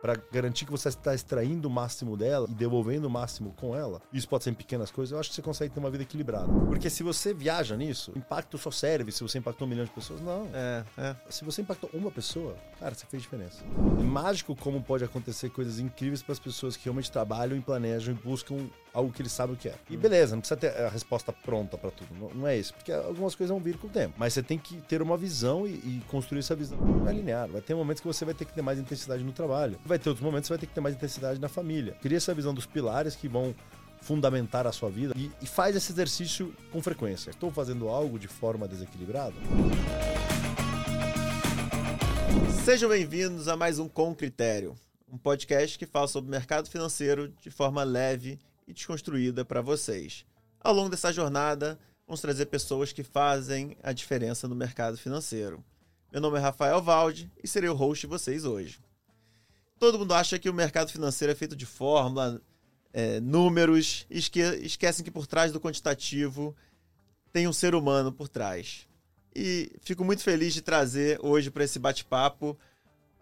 para garantir que você está extraindo o máximo dela e devolvendo o máximo com ela, isso pode ser em pequenas coisas, eu acho que você consegue ter uma vida equilibrada. Porque se você viaja nisso, impacta o seu cérebro se você impactou um milhão de pessoas. Não. É, é. Se você impactou uma pessoa, cara, você fez diferença. É mágico como pode acontecer coisas incríveis para as pessoas que realmente trabalham e planejam e buscam algo que eles sabem o que é. E beleza, não precisa ter a resposta pronta para tudo. Não, não, é isso. Porque algumas coisas vão vir com o tempo. Mas você tem que ter uma visão e, e construir essa visão. Não é linear. Vai ter momentos que você vai ter que ter mais intensidade no trabalho. Vai ter outros momentos que você vai ter que ter mais intensidade na família. Queria essa visão dos pilares que vão fundamentar a sua vida e, e faz esse exercício com frequência. Estou fazendo algo de forma desequilibrada? Sejam bem-vindos a mais um Com Critério, um podcast que fala sobre o mercado financeiro de forma leve e desconstruída para vocês. Ao longo dessa jornada, vamos trazer pessoas que fazem a diferença no mercado financeiro. Meu nome é Rafael Valde e serei o host de vocês hoje. Todo mundo acha que o mercado financeiro é feito de fórmula, é, números, e esque esquecem que por trás do quantitativo tem um ser humano por trás. E fico muito feliz de trazer hoje para esse bate-papo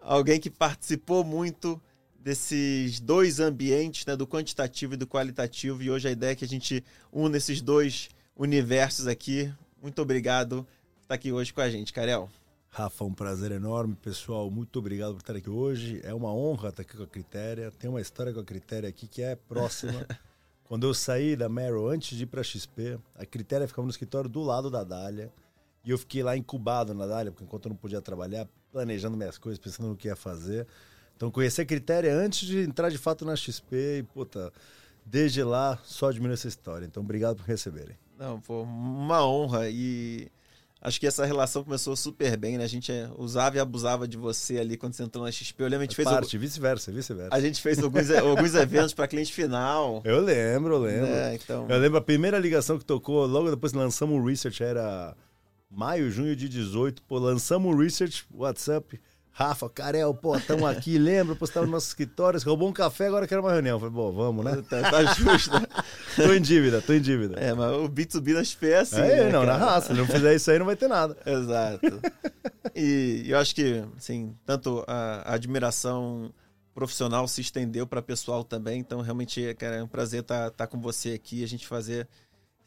alguém que participou muito desses dois ambientes, né, do quantitativo e do qualitativo. E hoje a ideia é que a gente une esses dois universos aqui. Muito obrigado por estar aqui hoje com a gente, Karel. Rafa, um prazer enorme, pessoal. Muito obrigado por estar aqui hoje. É uma honra estar aqui com a Critéria. Tem uma história com a Critéria aqui que é próxima. Quando eu saí da Merrill, antes de ir para a XP, a Critéria ficava no escritório do lado da Dália. E eu fiquei lá incubado na Dália, porque enquanto eu não podia trabalhar, planejando minhas coisas, pensando no que ia fazer. Então, conhecer a Critéria antes de entrar de fato na XP e, puta, desde lá só admiro essa história. Então, obrigado por receberem. Não, foi uma honra e acho que essa relação começou super bem, né? A gente usava e abusava de você ali quando você entrou na XP. Eu lembro, a gente é fez. Parte, algum... vice-versa, vice-versa. A gente fez alguns, alguns eventos para cliente final. Eu lembro, eu lembro. É, então... Eu lembro a primeira ligação que tocou, logo depois lançamos o research, era maio, junho de 18. Pô, lançamos o research, WhatsApp. Rafa, Carel, pô, estamos aqui, lembra? Pô, estava no nosso escritório, roubou um café, agora quer uma reunião. Falei, bom, vamos, né? Tá, tá justo. Tô em dívida, tô em dívida. É, mas o B2B na XP é assim. É, né, não, cara? na raça. Se não fizer isso aí, não vai ter nada. Exato. E eu acho que, assim, tanto a, a admiração profissional se estendeu para pessoal também. Então, realmente, cara, é um prazer estar tá, tá com você aqui, a gente fazer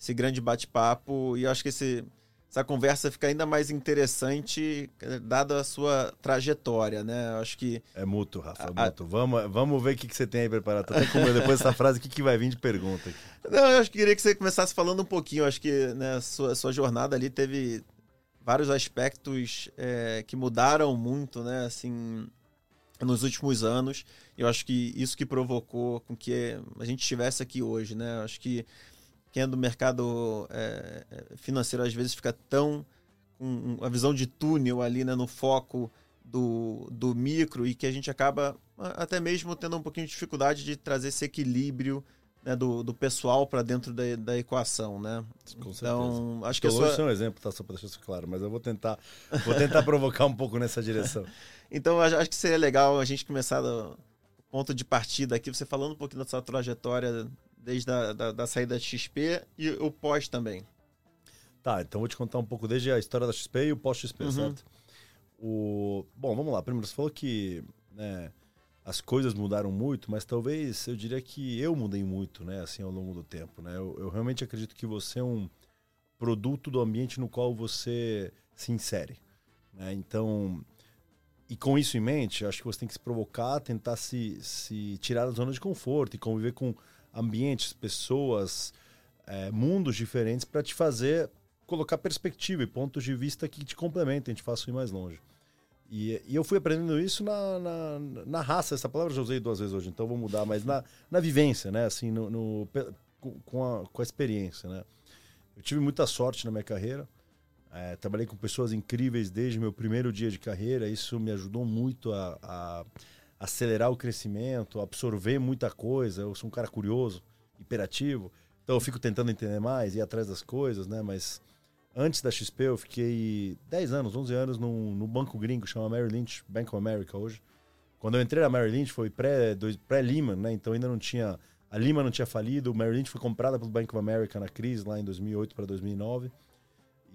esse grande bate-papo. E eu acho que esse essa conversa fica ainda mais interessante dada a sua trajetória, né? Eu acho que é mútuo, Rafa, é mútuo. A... Vamos, vamos ver o que, que você tem aí preparado. Até depois dessa frase, o que, que vai vir de pergunta? Aqui. Não, eu acho que queria que você começasse falando um pouquinho. Eu acho que né, sua sua jornada ali teve vários aspectos é, que mudaram muito, né? Assim, nos últimos anos. Eu acho que isso que provocou com que a gente estivesse aqui hoje, né? Eu acho que quem é do mercado é, é, financeiro às vezes fica tão com a visão de túnel ali né, no foco do, do micro e que a gente acaba até mesmo tendo um pouquinho de dificuldade de trazer esse equilíbrio né, do, do pessoal para dentro da, da equação, né? Com então, acho que a sua... é um exemplo, tá só para deixar isso claro, mas eu vou tentar, vou tentar provocar um pouco nessa direção. então, acho que seria legal a gente começar do ponto de partida aqui, você falando um pouquinho da sua trajetória desde a da, da saída da XP e o pós também. Tá, então vou te contar um pouco desde a história da XP e o pós-XP, uhum. certo? O... Bom, vamos lá. Primeiro, você falou que né, as coisas mudaram muito, mas talvez eu diria que eu mudei muito, né, assim, ao longo do tempo, né? Eu, eu realmente acredito que você é um produto do ambiente no qual você se insere, né? Então, e com isso em mente, acho que você tem que se provocar, tentar se, se tirar da zona de conforto e conviver com ambientes, pessoas, é, mundos diferentes para te fazer colocar perspectiva e pontos de vista que te complementem, te façam ir mais longe. E, e eu fui aprendendo isso na, na, na, raça, essa palavra eu já usei duas vezes hoje, então vou mudar, mas na, na vivência, né? Assim, no, no com, a, com a experiência, né? Eu tive muita sorte na minha carreira, é, trabalhei com pessoas incríveis desde meu primeiro dia de carreira, isso me ajudou muito a, a acelerar o crescimento, absorver muita coisa. Eu sou um cara curioso, hiperativo, então eu fico tentando entender mais, ir atrás das coisas, né? Mas antes da XP eu fiquei 10 anos, 11 anos num, banco gringo chama Merrill Lynch, Bank of America hoje. Quando eu entrei na Merrill Lynch foi pré-Lehman, pré né? Então ainda não tinha a Lehman não tinha falido, o Merrill Lynch foi comprada pelo Bank of America na crise lá em 2008 para 2009.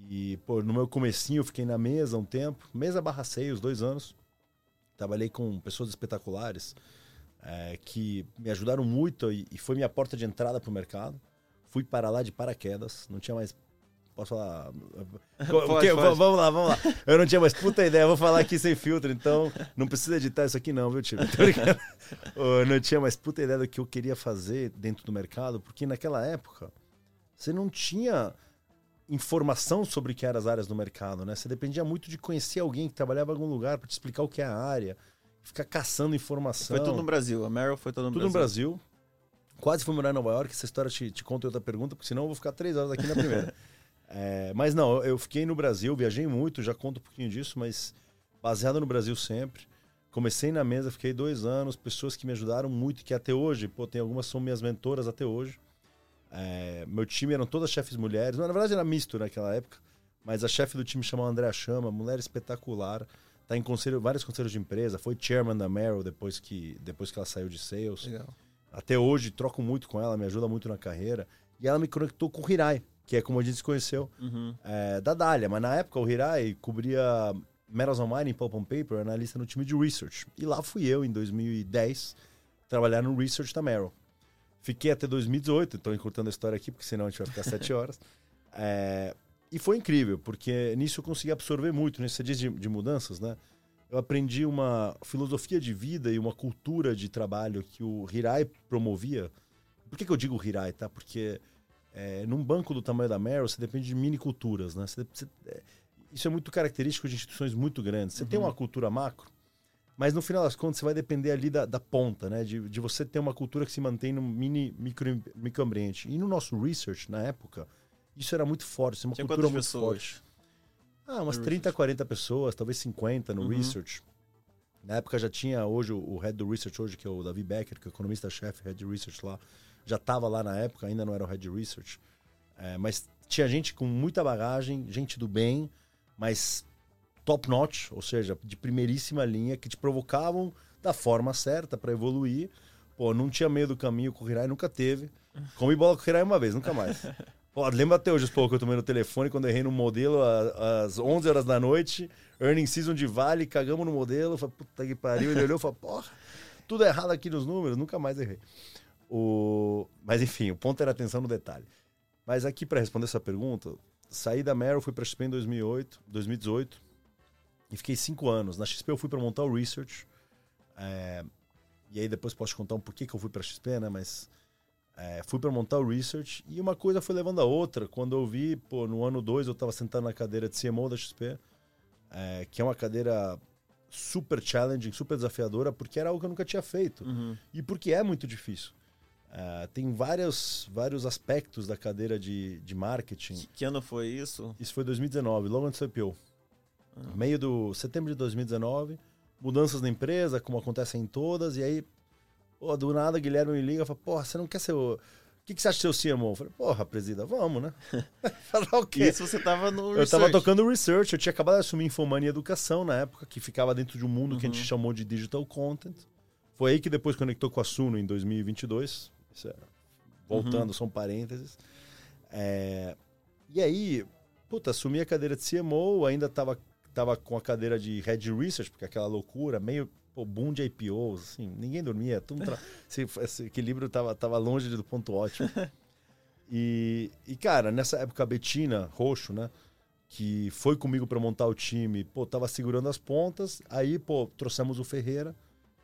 E, pô, no meu comecinho eu fiquei na mesa um tempo, mesa barra seis, dois anos. Trabalhei com pessoas espetaculares é, que me ajudaram muito e, e foi minha porta de entrada para o mercado. Fui para lá de paraquedas, não tinha mais Posso falar? pode, pode. Vamos lá, vamos lá. Eu não tinha mais puta ideia, vou falar aqui sem filtro, então não precisa editar isso aqui não, viu, tio? Eu não tinha mais puta ideia do que eu queria fazer dentro do mercado, porque naquela época você não tinha informação sobre o que eram as áreas do mercado, né? Você dependia muito de conhecer alguém que trabalhava em algum lugar para te explicar o que é a área, ficar caçando informação. Foi tudo no Brasil, a Meryl foi todo no tudo Brasil. no Brasil. Quase fui morar em Nova York, essa história te, te conta outra pergunta, porque senão eu vou ficar três horas aqui na primeira. É, mas não, eu fiquei no Brasil, viajei muito, já conto um pouquinho disso, mas baseado no Brasil sempre. Comecei na mesa, fiquei dois anos, pessoas que me ajudaram muito, que até hoje, pô, tem algumas são minhas mentoras até hoje. É, meu time eram todas chefes mulheres, na verdade era misto naquela época, mas a chefe do time chamava Andréa Chama, mulher espetacular, tá em conselho, vários conselhos de empresa, foi chairman da Merrill depois que, depois que ela saiu de sales. Legal. Até hoje troco muito com ela, me ajuda muito na carreira. E ela me conectou com o Hirai, que é como a gente se conheceu, Uhum. é, da Dália. Mas na época o Hirai cobria Metals on Mining, Pulp and Paper, analista no time de Research. E lá fui eu, em 2010, trabalhar no Research da Merrill. Fiquei até 2018, estou encurtando a história aqui, porque senão a gente vai ficar sete horas. É, e foi incrível, porque nisso eu consegui absorver muito, nesse dia de, de mudanças, né? Eu aprendi uma filosofia de vida e uma cultura de trabalho que o Hirai promovia. Por que, que eu digo Hirai, tá? Porque é, num banco do tamanho da Merrill, você depende de mini culturas, né? Você- você- é, isso é muito característico de instituições muito grandes. Você tem uma cultura macro, mas no final das contas você vai depender ali da, da ponta, né? De, de você ter uma cultura que se mantém num mini micro, microambiente. E no nosso research, na época, isso era muito forte. É uma Tinha cultura muito pessoas? forte. Ah, umas No 30, 40 pessoas, talvez 50 no Uhum. research. Na época já tinha hoje o, head do research hoje, que é o Davi Becker, que é o economista-chefe, head research lá. Já estava lá na época, ainda não era o head research. É, mas tinha gente com muita bagagem, gente do bem, mas top notch, ou seja, de primeiríssima linha, que te provocavam da forma certa para evoluir. Pô, não tinha medo do caminho com o Hirai, nunca teve. Comi bola com o Hirai uma vez, nunca mais. Pô, lembra até hoje os pouco que eu tomei no telefone quando eu errei no modelo a- às 11 horas da noite, earning season de vale, cagamos no modelo, falei, puta que pariu. Ele olhou e falou, porra, tudo errado aqui nos números, nunca mais errei. O... Mas enfim, o ponto era atenção no detalhe. Mas aqui, para responder essa pergunta, saí da Merrill, fui para XP em 2008, 2018 e fiquei cinco anos. Na XP eu fui para montar o Research. é, E aí depois posso te contar um porquê que eu fui para XP, né? Mas é, fui para montar o Research e uma coisa foi levando a outra. Quando eu vi, pô, no ano 2 eu estava sentado na cadeira de CMO da XP, é, que é uma cadeira super challenging, super desafiadora, porque era algo que eu nunca tinha feito. Uhum. E porque é muito difícil. É, tem vários, vários aspectos da cadeira de, de marketing. Que, que ano foi isso? Isso foi 2019, logo antes do IPO. Meio do setembro de 2019, mudanças na empresa, como acontecem em todas, e aí, pô, do nada, Guilherme me liga e fala, porra, você não quer ser o... O que, que você acha de ser o CMO? Eu falei, porra, presida, vamos, né? Falar o quê? Isso você tava no Eu tava research. tocando research, eu tinha acabado de assumir Infomania Educação na época, que ficava dentro de um mundo que a gente Uhum. chamou de Digital Content. Foi aí que depois conectou com a Suno em 2022. Isso é- voltando, são parênteses. É, e aí, puta, assumi a cadeira de CMO, ainda tava, tava com a cadeira de Head Research, porque aquela loucura, meio pô, boom de IPOs, assim, ninguém dormia, tudo tra... esse, esse equilíbrio tava, tava longe do ponto ótimo. E, e, cara, nessa época a Betina Roxo, né? Que foi comigo para montar o time, pô, tava segurando as pontas. Aí, pô, trouxemos o Ferreira.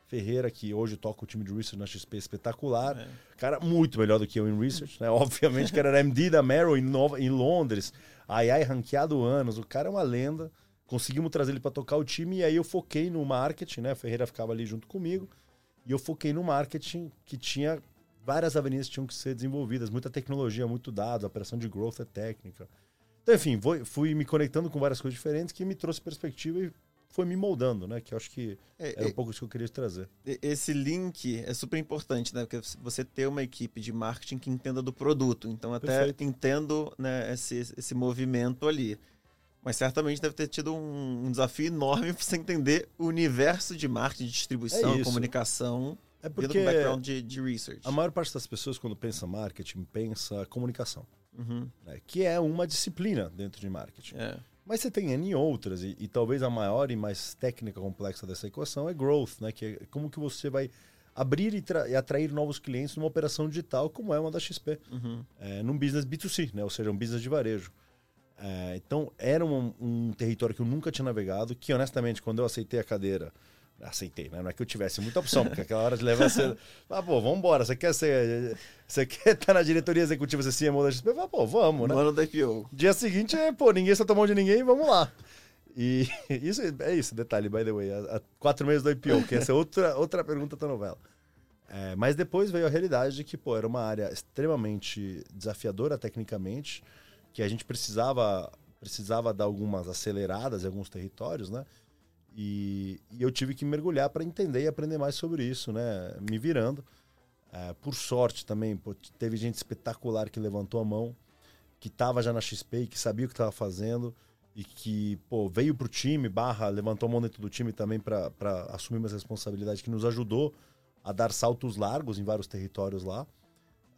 Ferreira, que hoje toca o time de Research na XP, espetacular. É. Cara, muito melhor do que eu em Research, né? Obviamente que era MD da Merrill em, Nova, em Londres. Ai, ai, ranqueado anos. O cara é uma lenda. Conseguimos trazer ele para tocar o time e aí eu foquei no marketing, né? O Ferreira ficava ali junto comigo. E eu foquei no marketing que tinha várias avenidas que tinham que ser desenvolvidas, muita tecnologia, muito dados, a operação de growth é técnica. Então, enfim, fui, me conectando com várias coisas diferentes que me trouxe perspectiva e foi me moldando, né? Que eu acho que É, era um pouco isso que eu queria trazer. esse link é super importante, né? Porque você ter uma equipe de marketing que entenda do produto. Então, até Perfeito. entendo né, esse, esse movimento ali. Mas certamente deve ter tido um, um desafio enorme para você entender o universo de marketing, de distribuição, É comunicação, É porque com background de, de research. a maior parte das pessoas, quando pensa marketing, pensa comunicação, Uhum, né? que é uma disciplina dentro de marketing. é. Mas você tem N outras, e, e, talvez a maior e mais técnica complexa dessa equação é growth, né? Que é como que você vai abrir e, e atrair novos clientes numa operação digital, como é uma da XP, uhum. é, num business B2C, né? Ou seja, um business de varejo. É, então, era um, um, território que eu nunca tinha navegado, que honestamente, quando eu aceitei a cadeira, aceitei, né? Não é que eu tivesse muita opção, porque aquela hora de levar você. Ah, pô, vambora. Você quer ser. Você quer estar na diretoria executiva, ser CMO da XP? Ah, pô, vamos, né? Mano da IPO. Dia seguinte é, pô, ninguém só tomou de ninguém, vamos lá. E isso é isso, detalhe, by the way. Há, quatro meses do IPO, que essa é outra, outra pergunta da novela. É, mas depois veio a realidade de que, pô, era uma área extremamente desafiadora tecnicamente, que a gente precisava precisava dar algumas aceleradas em alguns territórios, né? E, e eu tive que mergulhar para entender e aprender mais sobre isso, né? Me virando. É, por sorte também, pô, teve gente espetacular que levantou a mão, que estava já na XP que sabia o que estava fazendo e que pô, veio o time, barra, levantou a mão dentro do time também para assumir uma responsabilidade que nos ajudou a dar saltos largos em vários territórios lá.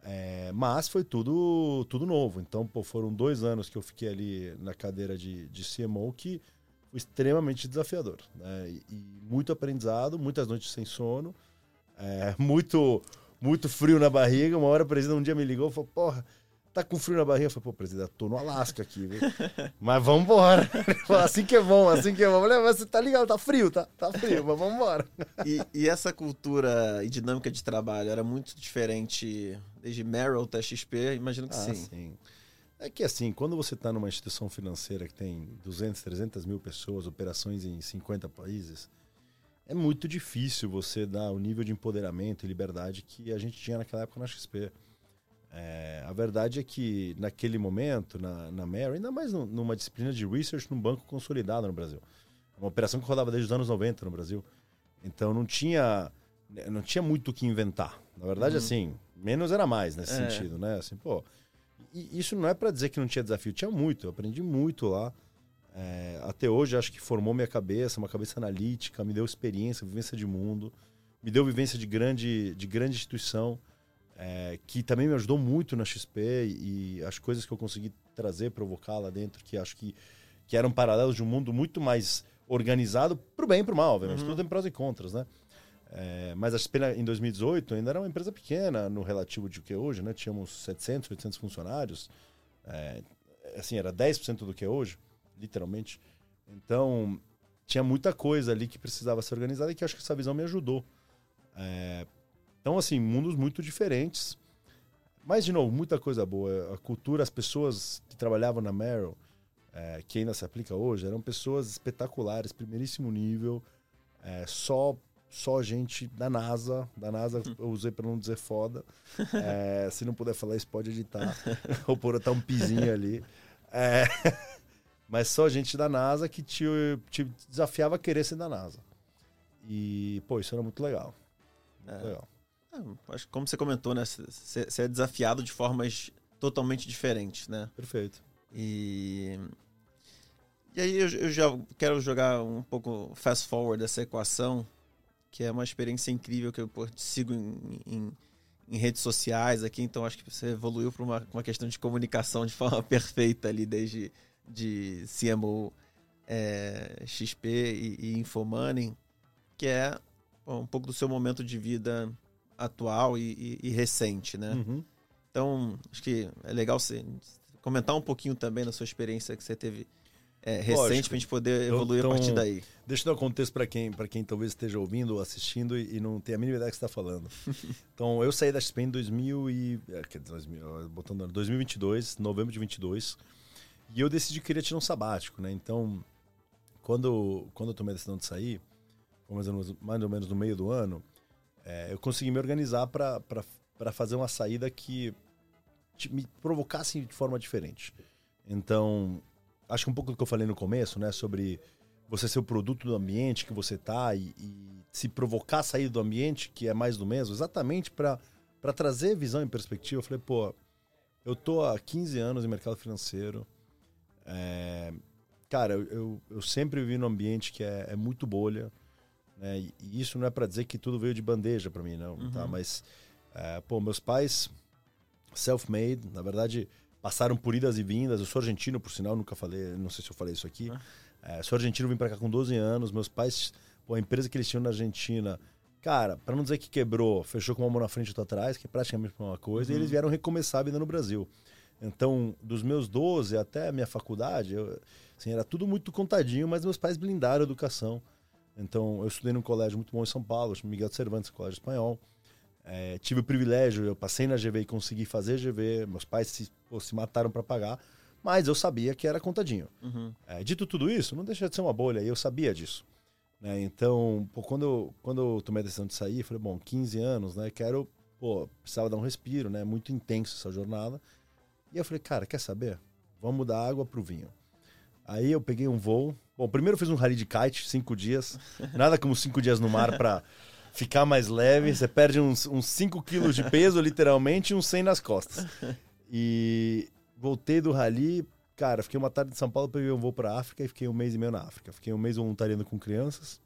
É, mas foi tudo tudo novo. Então, pô, foram dois anos que eu fiquei ali na cadeira de, de CMO que foi extremamente desafiador. Né? E, e, muito aprendizado, muitas noites sem sono, é, muito, muito frio na barriga. Uma hora o presidente um dia me ligou e falou: Porra, tá com frio na barriga? Eu falei: Pô, presidente, tô no Alasca aqui, viu? mas vamos embora. assim que é bom, assim que é bom. Falei, mas você tá ligado, tá frio, tá, tá frio, mas vamos embora. e, e essa cultura e dinâmica de trabalho era muito diferente desde Merrill até XP? Imagino que ah, sim. sim. É que assim, quando você está numa instituição financeira que tem 200, 300 mil pessoas, operações em 50 países, é muito difícil você dar o nível de empoderamento e liberdade que a gente tinha naquela época na XP. É, a verdade é que naquele momento, na, na Mary, ainda mais numa disciplina de research num banco consolidado no Brasil. Uma operação que rodava desde os anos 90 no Brasil. Então não tinha, não tinha muito o que inventar. Na verdade, uhum. assim, menos era mais nesse é. sentido, né? Assim, pô, e isso não é para dizer que não tinha desafio, tinha muito, eu aprendi muito lá. É, até hoje acho que formou minha cabeça, uma cabeça analítica, me deu experiência, vivência de mundo, me deu vivência de grande, de grande instituição, é, que também me ajudou muito na XP e, as coisas que eu consegui trazer, provocar lá dentro, que acho que, que eram paralelos de um mundo muito mais organizado, pro bem e pro mal, obviamente, uhum. tudo tem prós e contras, né? É, mas a XP em 2018 ainda era uma empresa pequena no relativo de o que é hoje, né? Tínhamos 700, 800 funcionários. É, assim, era 10% do que é hoje, literalmente. Então, tinha muita coisa ali que precisava ser organizada e que acho que essa visão me ajudou. É, então, assim, mundos muito diferentes. Mas, de novo, muita coisa boa. A cultura, as pessoas que trabalhavam na Merrill, é, que ainda se aplica hoje, eram pessoas espetaculares, primeiríssimo nível, é, só só gente da NASA. Da NASA eu usei para não dizer foda. É, se não puder falar isso, pode editar. Ou por botar um pizinho ali. É, mas só gente da NASA que te, te, desafiava a querer ser da NASA. E, pô, isso era muito legal. Muito é. legal. É, acho que como você comentou, né? Você é desafiado de formas totalmente diferentes, né? Perfeito. E e aí eu, eu, já quero jogar um pouco fast forward essa equação que é uma experiência incrível que eu sigo em, em, em, redes sociais aqui, então acho que você evoluiu para uma, uma questão de comunicação de forma perfeita ali, desde de CMO é, XP e, e Infomoney, que é um pouco do seu momento de vida atual e, e, e recente, né? Uhum. Então, acho que é legal você comentar um pouquinho também da sua experiência que você teve é, recente para a gente poder evoluir então, a partir daí. Deixa eu dar um contexto para quem, quem talvez esteja ouvindo ou assistindo e, e não tenha a mínima ideia que você está falando. então, eu saí da XP em 2000 e, é, 2000, botando 2022, novembro de 22, e eu decidi que queria tirar um sabático, né? Então, quando, quando eu tomei a decisão de sair, mais ou menos, mais ou menos no meio do ano, é, eu consegui me organizar para fazer uma saída que me provocasse de forma diferente. Então, acho que um pouco do que eu falei no começo, né? Sobre você ser o produto do ambiente que você tá e, e se provocar a sair do ambiente, que é mais do mesmo, exatamente para trazer visão e perspectiva. Eu falei, pô, eu tô há 15 anos no mercado financeiro. É, cara, eu, eu, eu, sempre vivi num ambiente que é, é muito bolha. Né? E, e, isso não é para dizer que tudo veio de bandeja para mim, não, tá? uhum. tá? Mas, é, pô, meus pais, self-made, na verdade, passaram por idas e vindas. Eu sou argentino, por sinal, nunca falei, não sei se eu falei isso aqui. É, sou argentino, vim para cá com 12 anos. Meus pais, pô, a empresa que eles tinham na Argentina, cara, para não dizer que quebrou, fechou com uma mão na frente e outra atrás, que é praticamente a mesma coisa, e eles vieram recomeçar a vida no Brasil. Então, dos meus 12 até a minha faculdade, eu, assim, era tudo muito contadinho, mas meus pais blindaram a educação. Então, eu estudei num colégio muito bom em São Paulo, Miguel de Cervantes, colégio espanhol. É, tive o privilégio, eu passei na GV e consegui fazer GV. Meus pais se, pô, se mataram para pagar, mas eu sabia que era contadinho. Uhum. É, dito tudo isso, não deixa de ser uma bolha, e eu sabia disso. Né? Então, pô, quando, eu, quando eu tomei a decisão de sair, falei, bom, 15 anos, né? Quero, pô, precisava dar um respiro, né? Muito intenso essa jornada. E eu falei, cara, quer saber? Vamos mudar a água pro vinho. Aí eu peguei um voo. Bom, primeiro eu fiz um rally de kite, cinco dias. Nada como cinco dias no mar para ficar mais leve. Você perde uns 5 quilos de peso, literalmente, e uns 100 nas costas. E voltei do rally. Cara, fiquei uma tarde em São Paulo, peguei um voo para África e fiquei um mês e meio na África. Fiquei um mês voluntariando com crianças,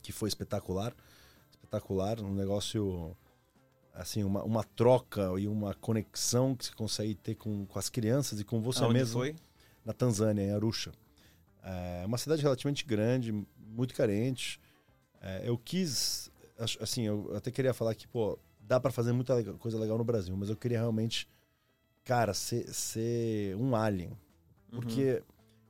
que foi espetacular. Espetacular, um negócio assim, uma, uma troca e uma conexão que você consegue ter com, com as crianças e com você Aonde mesmo. foi? Na Tanzânia, em Arusha. É uma cidade relativamente grande, muito carente. É, eu quis, assim, eu até queria falar que, pô, dá para fazer muita coisa legal no Brasil, mas eu queria realmente, cara, ser, ser um alien. Porque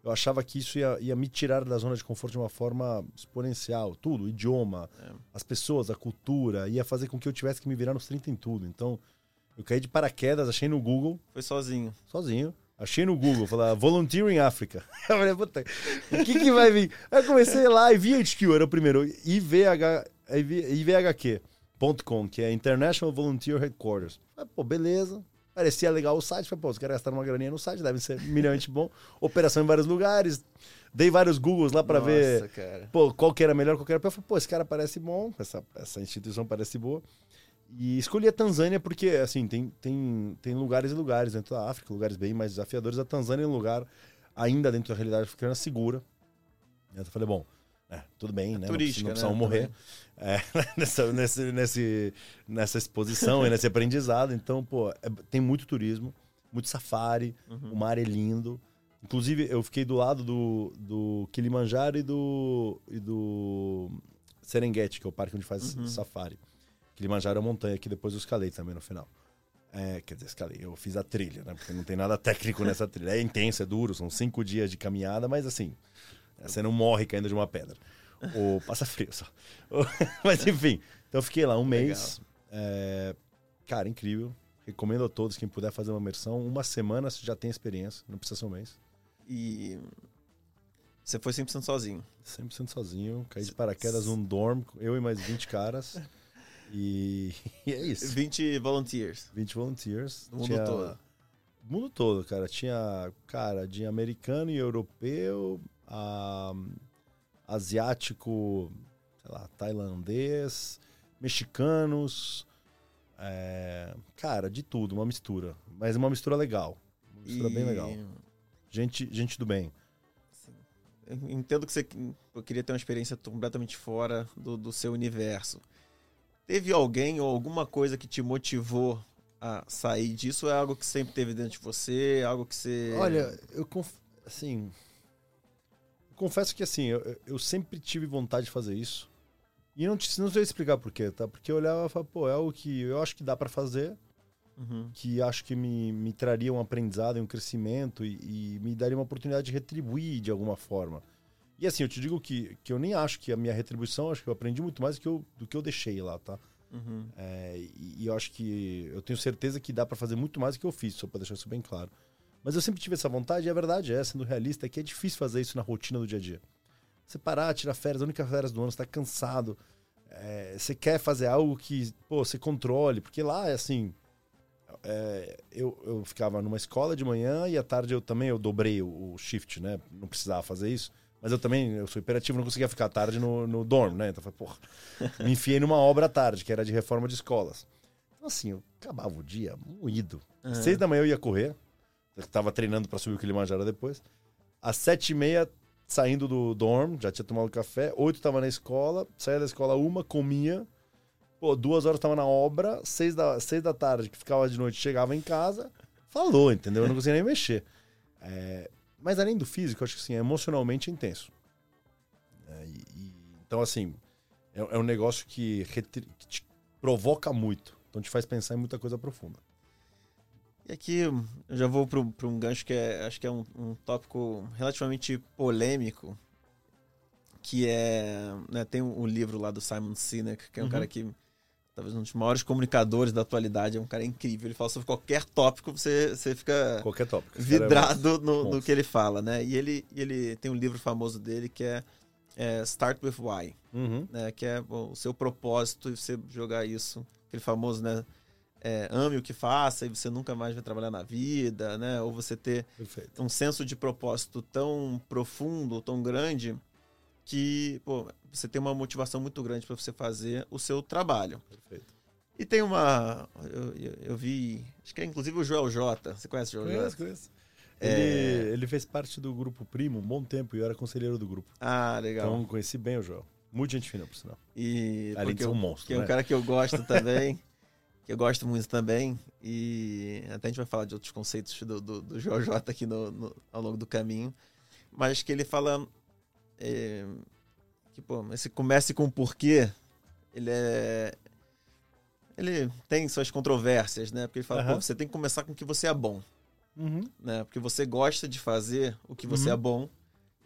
eu achava que isso ia, ia me tirar da zona de conforto de uma forma exponencial. Tudo, o idioma, É. as pessoas, a cultura, ia fazer com que eu tivesse que me virar nos 30 em tudo. Então, eu caí de paraquedas, achei no Google, Foi sozinho. sozinho. Achei no Google, falar Volunteer in Africa. Eu falei, puta, o que que vai vir? Aí comecei lá e VHQ era o primeiro. IVH, IVHQ.com, que é International Volunteer Headquarters. Falei, pô, beleza. Parecia legal o site. Falei, pô, os caras gastaram uma graninha no site, deve ser milhões bom. Operação em vários lugares. Dei vários Googles lá pra ver cara. pô, qual que era melhor, qual que era pior. Falei, pô, esse cara parece bom, essa, essa instituição parece boa. E escolhi a Tanzânia porque, assim, tem, tem, tem lugares e lugares dentro da África, lugares bem mais desafiadores. A Tanzânia é um lugar, ainda dentro da realidade africana, segura. Eu falei, bom, é, tudo bem, né? Não turística, não né, precisam morrer é, nessa, nesse, nesse, nessa exposição e nesse aprendizado. Então, pô, é- tem muito turismo, muito safari, Uhum. o mar é lindo. Inclusive, eu fiquei do lado do, do Kilimanjaro e do, e do Serengeti, que é o parque onde faz Uhum. safari. Kilimanjaro é a montanha que depois eu escalei também no final. É, quer dizer, escalei. Eu fiz a trilha, né? Porque não tem nada técnico nessa trilha. É intenso, é duro, são cinco dias de caminhada, mas assim, você não morre caindo de uma pedra. Ou passa frio só. mas enfim, então eu fiquei lá um mês. É, cara, incrível. Recomendo a todos, quem puder fazer uma imersão. Uma semana você já tem experiência, não precisa ser um mês. E você foi 100% sozinho. 100% sozinho, caí de paraquedas num dorm, eu e mais 20 caras. E, e é isso. 20 volunteers 20 volunteers. do mundo Tinha- todo. mundo todo, cara. Tinha, cara, de americano e europeu, a, asiático, sei lá, tailandês, mexicanos, é, cara, de tudo, uma mistura. Mas uma mistura legal. Uma mistura bem E- legal. Gente, gente do bem. Eu entendo que você eu queria ter uma experiência completamente fora do, do seu universo. Teve alguém ou alguma coisa que te motivou a sair disso? Ou é algo que sempre teve dentro de você? Algo que você. Olha, eu conf... assim, eu confesso que assim, eu, eu sempre tive vontade de fazer isso. E não, te, não sei explicar por quê, tá? Porque eu olhava e falava, pô, é algo que eu acho que dá pra fazer, Uhum. que acho que me, me traria um aprendizado e um crescimento e, e me daria uma oportunidade de retribuir de alguma forma. E assim, eu te digo que, que eu nem acho que a minha retribuição, acho que eu aprendi muito mais do que eu, do que eu deixei lá, tá? Uhum. É, e, e eu acho que eu tenho certeza que dá pra fazer muito mais do que eu fiz, só pra deixar isso bem claro. Mas eu sempre tive essa vontade e a verdade é, sendo realista, é que é difícil fazer isso na rotina do dia a dia. Você parar, tirar férias, a única férias do ano, você tá cansado. é, você quer fazer algo que, pô, você controle, porque lá é assim. é, eu, eu ficava numa escola de manhã e à tarde eu também eu dobrei o, o shift, né? Não precisava fazer isso. Mas eu também, eu sou hiperativo, não conseguia ficar tarde no, no dorm, né? Então eu falei, porra, me enfiei numa obra à tarde, que era de reforma de escolas. Então, assim, eu acabava o dia moído. Uhum. Seis da manhã eu ia correr. Eu tava treinando para subir o Kilimanjaro depois. Às sete e meia, saindo do dorm, já tinha tomado café. Oito tava na escola, saía da escola uma, comia. Pô, duas horas tava na obra. Seis da, seis da tarde, que ficava de noite, chegava em casa. falou, entendeu? Eu não conseguia nem mexer. É, mas além do físico, eu acho que assim, é emocionalmente intenso. É, e, e, então, assim, é, é um negócio que, retri, que te provoca muito. Então te faz pensar em muita coisa profunda. E aqui eu já vou para um gancho que é, acho que é um, um tópico relativamente polêmico, que é. Né, tem um, um, livro lá do Simon Sinek, que é um uhum. cara que talvez um dos maiores comunicadores da atualidade, é um cara incrível. Ele fala sobre qualquer tópico, você, você fica qualquer tópico. vidrado é no, no, que ele fala, né? E ele, ele tem um livro famoso dele que é, é Start with Why, uhum. né? Que é bom, o seu propósito e você jogar isso, aquele famoso, né? É, ame o que faça e você nunca mais vai trabalhar na vida, né? Ou você ter Perfeito. um senso de propósito tão profundo, tão grande, que pô, você tem uma motivação muito grande para você fazer o seu trabalho. Perfeito. E tem uma. Eu, eu, eu, vi. Acho que é inclusive o Joel J. Você conhece o Joel J? Conheço. É... Ele, ele fez parte do grupo Primo um bom tempo e eu era conselheiro do grupo. Ah, legal. Então conheci bem o Joel. Muito gente fina, por sinal. E. Além de ser um monstro. Que né? é um né? cara que eu gosto também. que eu gosto muito também. E até a gente vai falar de outros conceitos do, do, do Joel J aqui no, no, ao longo do caminho. Mas que ele fala é, que, pô, esse comece com o porquê, ele é. Ele tem suas controvérsias, né? Porque ele fala, uhum. pô, você tem que começar com o que você é bom. Uhum. Né? Porque você gosta de fazer o que você uhum. é bom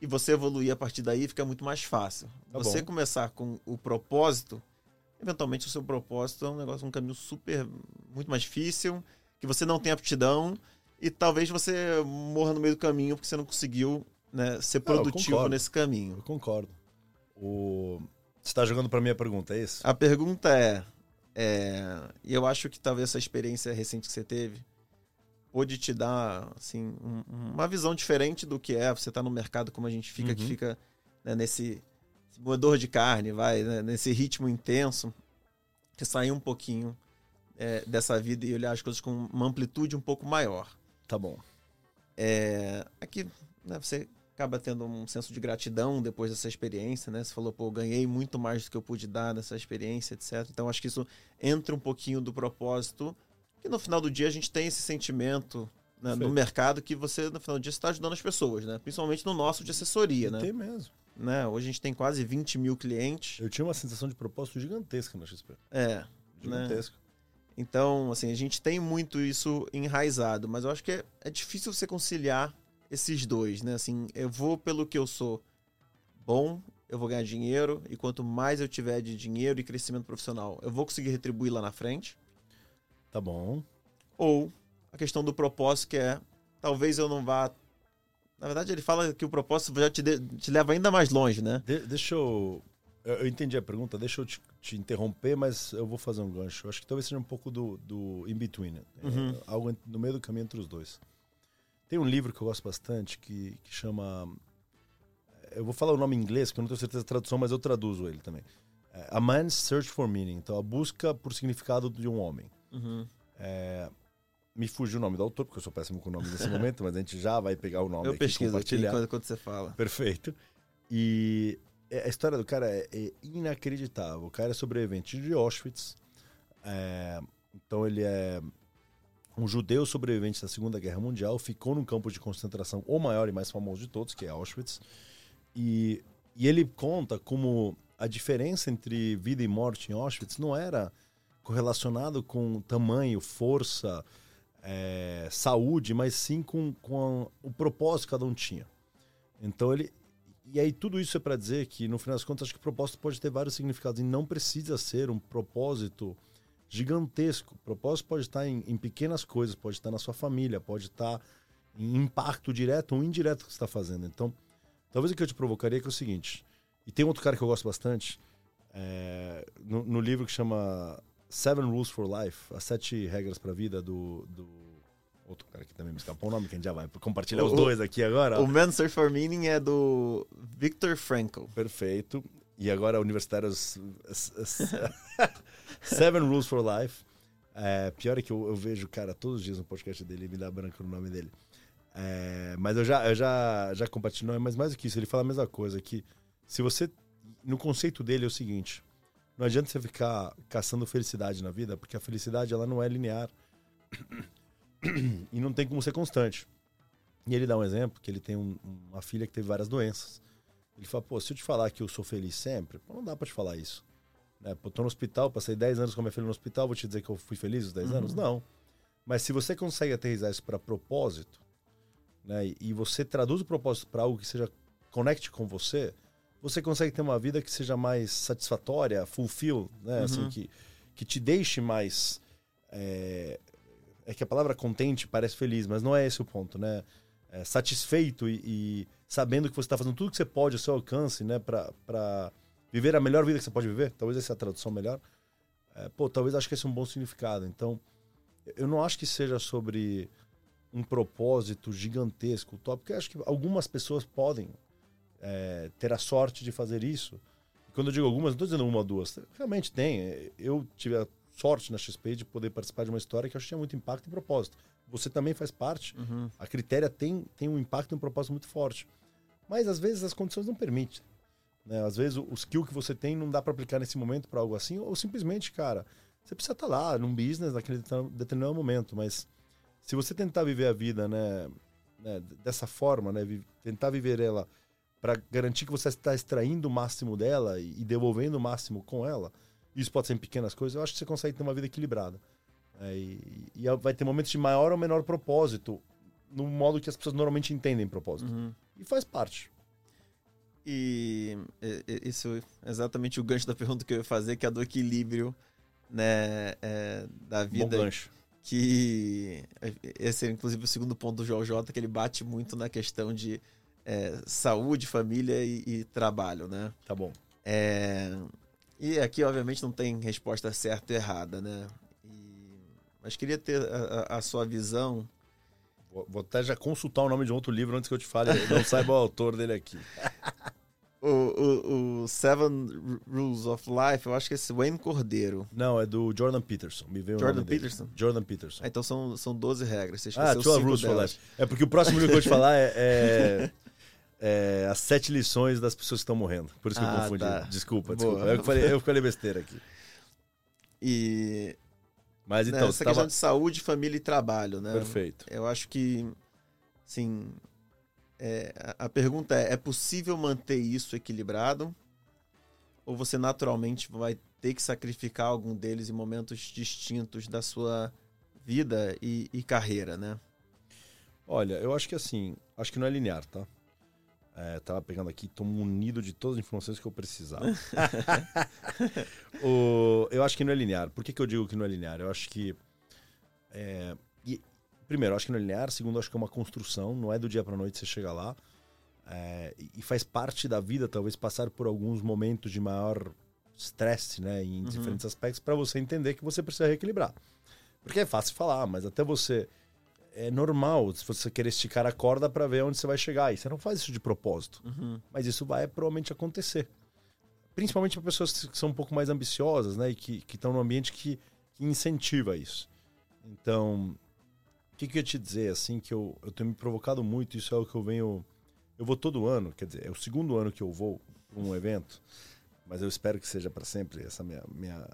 e você evoluir a partir daí fica muito mais fácil. Tá você bom. começar com o propósito, eventualmente o seu propósito é um negócio, um caminho super, muito mais difícil, que você não tem aptidão e talvez você morra no meio do caminho porque você não conseguiu né, ser produtivo nesse caminho. Eu concordo. O... Você está jogando para minha pergunta, é isso? A pergunta é, é, e eu acho que talvez essa experiência recente que você teve pode te dar assim um, uma visão diferente do que é você estar tá no mercado como a gente fica, uhum. que fica né, nesse moedor de carne, vai né, nesse ritmo intenso, que sair um pouquinho é, dessa vida e olhar as coisas com uma amplitude um pouco maior. Tá bom. É, aqui né, você acaba tendo um senso de gratidão depois dessa experiência, né? Você falou, pô, ganhei muito mais do que eu pude dar nessa experiência, etc. Então acho que isso entra um pouquinho do propósito, que no final do dia a gente tem esse sentimento né, no mercado que você, no final do dia, está ajudando as pessoas, né? Principalmente no nosso de assessoria, né? Tem mesmo. Né? Hoje a gente tem quase 20 mil clientes. Eu tinha uma sensação de propósito gigantesca na XP. É. Gigantesca. Né? Então, assim, a gente tem muito isso enraizado, mas eu acho que é, é difícil você conciliar esses dois, né? Assim, eu vou pelo que eu sou bom, eu vou ganhar dinheiro, e quanto mais eu tiver de dinheiro e crescimento profissional, eu vou conseguir retribuir lá na frente. Tá bom. Ou a questão do propósito, que é talvez eu não vá. Na verdade, ele fala que o propósito já te, de, te leva ainda mais longe, né? De, deixa eu. Eu entendi a pergunta, deixa eu te, te, interromper, mas eu vou fazer um gancho. Acho que talvez seja um pouco do, do in-between, né? uhum. é, algo no meio do caminho entre os dois. Tem um livro que eu gosto bastante que, que chama. Eu vou falar o nome em inglês, que eu não tenho certeza da tradução, mas eu traduzo ele também. É, a Man's Search for Meaning. Então, a busca por significado de um homem. Uhum. É, me fugiu o nome do autor, porque eu sou péssimo com o nome nesse momento, mas a gente já vai pegar o nome eu aqui pesquiso compartilhar. Aqui quando você fala. Perfeito. E a história do cara é, é inacreditável. O cara é sobrevivente de Auschwitz. É, então ele é um judeu sobrevivente da Segunda Guerra Mundial, ficou num campo de concentração, o maior e mais famoso de todos, que é Auschwitz. E, e ele conta como a diferença entre vida e morte em Auschwitz não era correlacionado com tamanho, força, é, saúde, mas sim com, com a, o propósito que cada um tinha. Então ele. E aí tudo isso é para dizer que, no final das contas, acho que o propósito pode ter vários significados e não precisa ser um propósito gigantesco. O propósito pode estar em, em, pequenas coisas, pode estar na sua família, pode estar em impacto direto ou indireto que você está fazendo. Então, talvez o que eu te provocaria é, que é o seguinte. E tem outro cara que eu gosto bastante, é, no, no, livro que chama Seven Rules for Life, As Sete Regras para a Vida, do, do outro cara que também me escapou o nome, que a gente já vai compartilhar o, os dois aqui agora. O Man's Search for Meaning é do Viktor Frankl. Perfeito. E agora universitários Seven Rules for Life. É, pior é que eu, eu, vejo cara todos os dias no podcast dele me dá branco no nome dele. É, mas eu já, eu já, já compartilhei, mas mais do que isso, ele fala a mesma coisa, que se você. No conceito dele é o seguinte: não adianta você ficar caçando felicidade na vida, porque a felicidade ela não é linear. e não tem como ser constante. E ele dá um exemplo, que ele tem um, uma filha que teve várias doenças. Ele fala, pô, se eu te falar que eu sou feliz sempre, pô, não dá para te falar isso. Né? Pô, tô no hospital, passei 10 anos com a minha filha no hospital, vou te dizer que eu fui feliz os 10 uhum. anos? Não. Mas se você consegue aterrizar isso para propósito, né, e, e você traduz o propósito para algo que seja conecte com você, você consegue ter uma vida que seja mais satisfatória, fulfill, né, assim, uhum. assim, que, que te deixe mais. É, é, que a palavra contente parece feliz, mas não é esse o ponto, né? É, satisfeito e, e, sabendo que você está fazendo tudo que você pode ao seu alcance, né, para viver a melhor vida que você pode viver. Talvez essa é a tradução melhor. É, pô, talvez acho que esse é um bom significado. Então, eu não acho que seja sobre um propósito gigantesco, top, eu acho que algumas pessoas podem é, ter a sorte de fazer isso. quando eu digo algumas, não estou dizendo uma ou duas, realmente tem. Eu tive a sorte na XP de poder participar de uma história que eu acho que tinha muito impacto e propósito. Você também faz parte. Uhum. A Critéria tem, tem um impacto e um propósito muito forte. Mas às vezes as condições não permitem. Né? Às vezes o, skill que você tem não dá para aplicar nesse momento para algo assim, ou simplesmente, cara, você precisa estar tá lá num business naquele determinado momento. Mas se você tentar viver a vida né, né dessa forma, né, tentar viver ela para garantir que você está extraindo o máximo dela e, devolvendo o máximo com ela, isso pode ser em pequenas coisas, eu acho que você consegue ter uma vida equilibrada. É, e, e, vai ter momentos de maior ou menor propósito, no modo que as pessoas normalmente entendem propósito. Uhum. E faz parte. E isso é exatamente o gancho da pergunta que eu ia fazer, que é do equilíbrio né, é, da vida. Bom gancho. Que esse é inclusive o segundo ponto do João J, que ele bate muito na questão de é, saúde, família e, e, trabalho, né? Tá bom. É, e aqui, obviamente, não tem resposta certa e errada, né? E, mas queria ter a, a sua visão. Vou, até já consultar o nome de um outro livro antes que eu te fale. não saiba o autor dele aqui. o, o, o, Seven Rules of Life, eu acho que é esse Wayne Cordeiro. Não, é do Jordan Peterson. Me veio Jordan Peterson? Dele. Jordan Peterson. Ah, então são, são 12 regras. Você ah, 12 Rules for Life. É porque o próximo livro que eu vou te falar é, é é, as sete lições das pessoas que estão morrendo. Por isso que ah, eu confundi. Tá. Desculpa, desculpa. Eu falei, eu falei besteira aqui. E. Mas então. Né, essa tava... questão de saúde, família e trabalho, né? Perfeito. Eu acho que. Sim. É, a pergunta é: é possível manter isso equilibrado? Ou você naturalmente vai ter que sacrificar algum deles em momentos distintos da sua vida e, e carreira, né? Olha, eu acho que assim, acho que não é linear, tá? É, tava pegando aqui, tô munido de todas as informações que eu precisava. o, eu acho que não é linear. Por que, que eu digo que não é linear? Eu acho que. É, e, primeiro, eu acho que não é linear. Segundo, eu acho que é uma construção. Não é do dia para noite você chega lá. É, e faz parte da vida, talvez, passar por alguns momentos de maior estresse, né? Em uhum. diferentes aspectos, para você entender que você precisa reequilibrar. Porque é fácil falar, mas até você é normal se você querer esticar a corda para ver onde você vai chegar. E você não faz isso de propósito. Uhum. Mas isso vai provavelmente acontecer. Principalmente para pessoas que são um pouco mais ambiciosas, né? E que estão num ambiente que, que, incentiva isso. Então, o que, que eu ia te dizer, assim, que eu, eu tenho me provocado muito, isso é o que eu venho... Eu vou todo ano, quer dizer, é o segundo ano que eu vou para um evento, mas eu espero que seja para sempre essa minha, minha,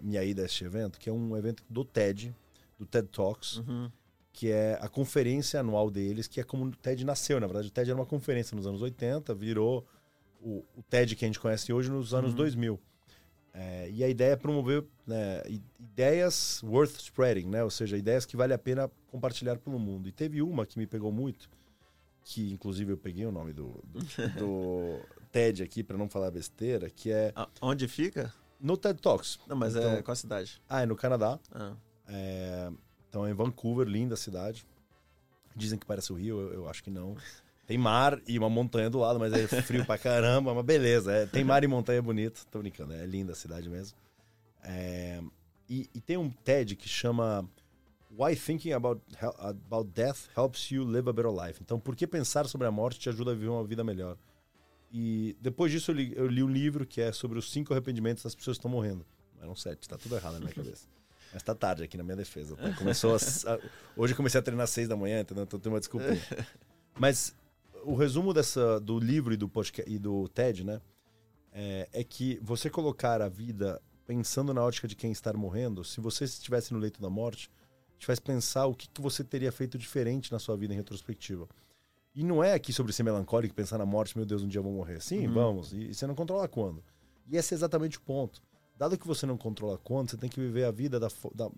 minha ida a este evento, que é um evento do TED, do TED Talks, uhum que é a conferência anual deles, que é como o TED nasceu. Na verdade, o TED era uma conferência nos anos 80, virou o, o TED que a gente conhece hoje nos anos uhum. 2000. É, e a ideia é promover né, ideias worth spreading, né? ou seja, ideias que vale a pena compartilhar pelo mundo. E teve uma que me pegou muito, que inclusive eu peguei o nome do, do, do TED aqui, para não falar besteira, que é... Onde fica? No TED Talks. Não, mas é então, é qual a cidade? Ah, é no Canadá. Ah. É, então, em Vancouver, linda cidade. Dizem que parece o Rio, eu, eu, acho que não. Tem mar e uma montanha do lado, mas é frio pra caramba, mas beleza. É, tem mar e montanha bonito. Tô brincando, é linda a cidade mesmo. É, e, e, tem um TED que chama Why Thinking About, about Death Helps You Live a Better Life. Então, por que pensar sobre a morte te ajuda a viver uma vida melhor? E depois disso eu li, eu li um livro que é sobre os cinco arrependimentos das pessoas que estão morrendo. Eram sete, tá tudo errado na minha cabeça. Mas tá tarde aqui na minha defesa. Tá? Começou a, hoje eu comecei a treinar às seis da manhã, entendeu? Então tem uma desculpa. Mas o resumo dessa, do livro e do, podcast, e do TED, né? É, é, que você colocar a vida pensando na ótica de quem está morrendo, se você estivesse no leito da morte, te faz pensar o que, que você teria feito diferente na sua vida em retrospectiva. E não é aqui sobre ser melancólico, pensar na morte, meu Deus, um dia eu vou morrer. Sim, uhum. vamos. E, e você não controla quando. E esse é exatamente o ponto. Dado que você não controla quando, você tem que viver a vida da, da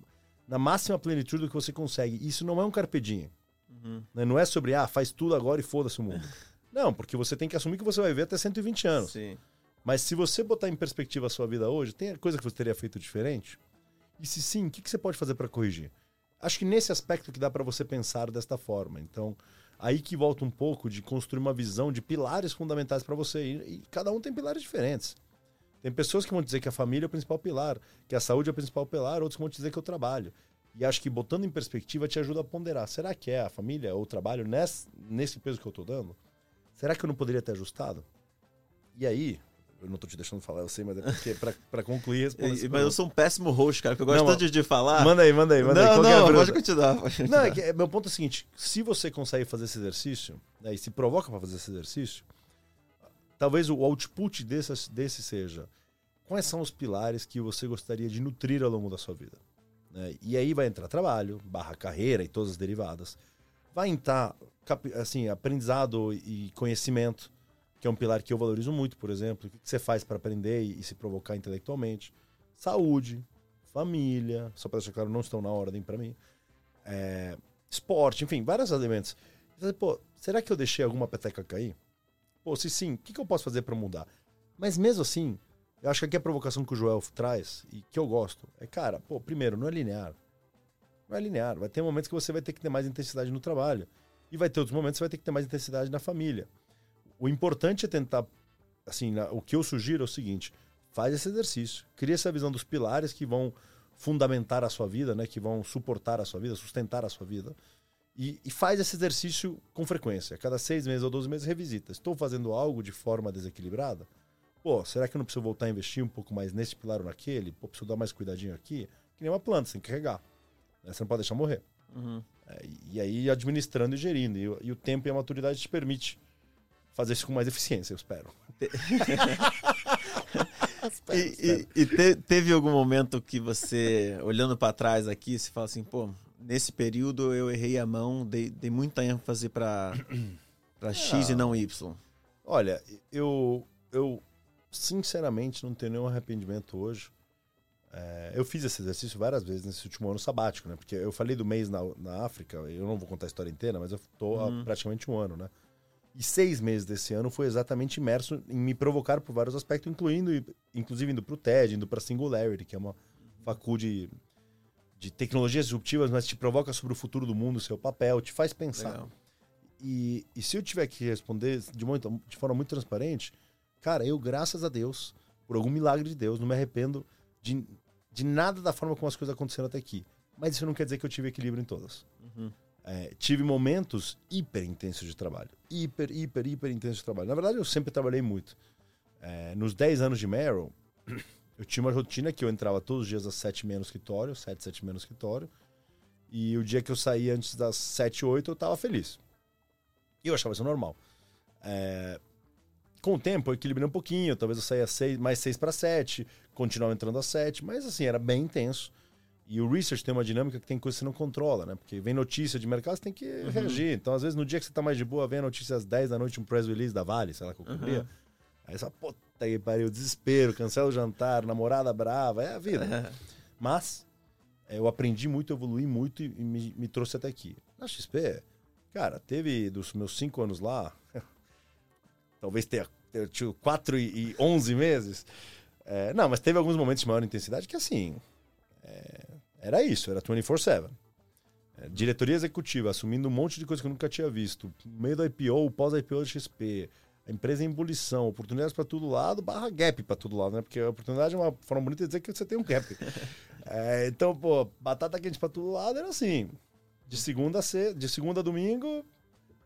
na máxima plenitude do que você consegue. Isso não é um carpedinho. Uhum. Né? Não é sobre, ah, faz tudo agora e foda-se o mundo. não, porque você tem que assumir que você vai viver até 120 anos. Sim. Mas se você botar em perspectiva a sua vida hoje, tem coisa que você teria feito diferente? E se sim, o que, que você pode fazer para corrigir? Acho que nesse aspecto que dá para você pensar desta forma. Então, aí que volta um pouco de construir uma visão de pilares fundamentais para você. E, e, cada um tem pilares diferentes. Tem pessoas que vão dizer que a família é o principal pilar, que a saúde é o principal pilar, outros vão dizer que é o trabalho. E acho que botando em perspectiva te ajuda a ponderar. Será que é a família ou o trabalho nesse, nesse peso que eu estou dando? Será que eu não poderia ter ajustado? E aí, eu não tô te deixando falar, eu sei, mas é porque pra, pra concluir mas eu sou um péssimo host, cara, porque eu gosto não, tanto de falar. Manda aí, manda aí, manda não, aí. Não, não, pode continuar. Pode não, é que, é, meu ponto é o seguinte: se você consegue fazer esse exercício, né, e se provoca para fazer esse exercício, talvez o output desse, desse seja quais são os pilares que você gostaria de nutrir ao longo da sua vida. Né? E aí vai entrar trabalho, barra carreira e todas as derivadas. Vai entrar assim, aprendizado e conhecimento que é um pilar que eu valorizo muito, por exemplo. O que você faz para aprender e, se provocar intelectualmente? Saúde, família, só para deixar claro, não estão na ordem para mim. É, esporte, enfim, vários elementos. Você, pô, será que eu deixei alguma peteca cair? Pô, se sim, o que, que eu posso fazer para mudar? Mas mesmo assim, eu acho que aqui a provocação que o Joel traz, e que eu gosto, é, cara, pô, primeiro, não é linear. Não é linear. Vai ter momentos que você vai ter que ter mais intensidade no trabalho. E vai ter outros momentos que você vai ter que ter mais intensidade na família. O importante é tentar, assim, o que eu sugiro é o seguinte: faz esse exercício, cria essa visão dos pilares que vão fundamentar a sua vida, né, que vão suportar a sua vida, sustentar a sua vida. E, e, faz esse exercício com frequência. Cada seis meses ou 12 meses, revisita. Estou fazendo algo de forma desequilibrada? Pô, será que eu não preciso voltar a investir um pouco mais nesse pilar ou naquele? Pô, preciso dar mais cuidadinho aqui? Que nem uma planta, você tem que carregar. Né? Você não pode deixar morrer. Uhum. É, e aí, administrando e gerindo. E, e, o tempo e a maturidade te permite fazer isso com mais eficiência, eu espero. espero, e, espero. e, e te, teve algum momento que você, olhando para trás aqui, se fala assim, pô, nesse período eu errei a mão, dei, dei muita ênfase para X e não Y? Olha, eu, eu sinceramente não tenho nenhum arrependimento hoje. É, eu fiz esse exercício várias vezes nesse último ano sabático, né? Porque eu falei do mês na, na África, eu não vou contar a história inteira, mas eu tô uhum. há praticamente um ano, né? E seis meses desse ano foi exatamente imerso em me provocar por vários aspectos, incluindo, inclusive indo para o TED, indo para Singularity, que é uma faculdade de tecnologias disruptivas, mas te provoca sobre o futuro do mundo, seu papel, te faz pensar. E, e, se eu tiver que responder de, muito, de forma muito transparente, cara, eu, graças a Deus, por algum milagre de Deus, não me arrependo de, de nada da forma como as coisas aconteceram até aqui. Mas isso não quer dizer que eu tive equilíbrio em todas. Uhum. É, tive momentos hiper intensos de trabalho. Hiper, hiper, hiper intensos de trabalho. Na verdade, eu sempre trabalhei muito. É, nos 10 anos de Merrill, eu tinha uma rotina que eu entrava todos os dias às 7 menos escritório, 7, 7 menos escritório. E o dia que eu saía antes das 7, 8, eu tava feliz. E eu achava isso normal. É, com o tempo, eu equilibrei um pouquinho. Talvez eu saia seis, mais 6 para 7, continuava entrando às 7, mas assim, era bem intenso. E o research tem uma dinâmica que tem coisa que você não controla, né? Porque vem notícia de mercado, você tem que uhum. reagir. Então, às vezes, no dia que você tá mais de boa, vem a notícia às 10 da noite, um press release da Vale, sei lá, qualquer uhum. Aí você puta que pariu, desespero, cancela o jantar, namorada brava, é a vida. Uhum. Mas, é, eu aprendi muito, evolui muito e, me, me, trouxe até aqui. Na XP, cara, teve dos meus 5 anos lá, talvez tenha, tido 4 e, e 11 meses. É, não, mas teve alguns momentos de maior intensidade que, assim, é, era isso, era 24-7. É, diretoria executiva, assumindo um monte de coisa que eu nunca tinha visto. Meio do IPO, pós-IPO da XP, a empresa em ebulição, oportunidades para todo lado, barra gap para todo lado, né? Porque a oportunidade é uma forma bonita de dizer que você tem um gap. é, então, pô, batata quente para todo lado era assim. De segunda a, de segunda a domingo,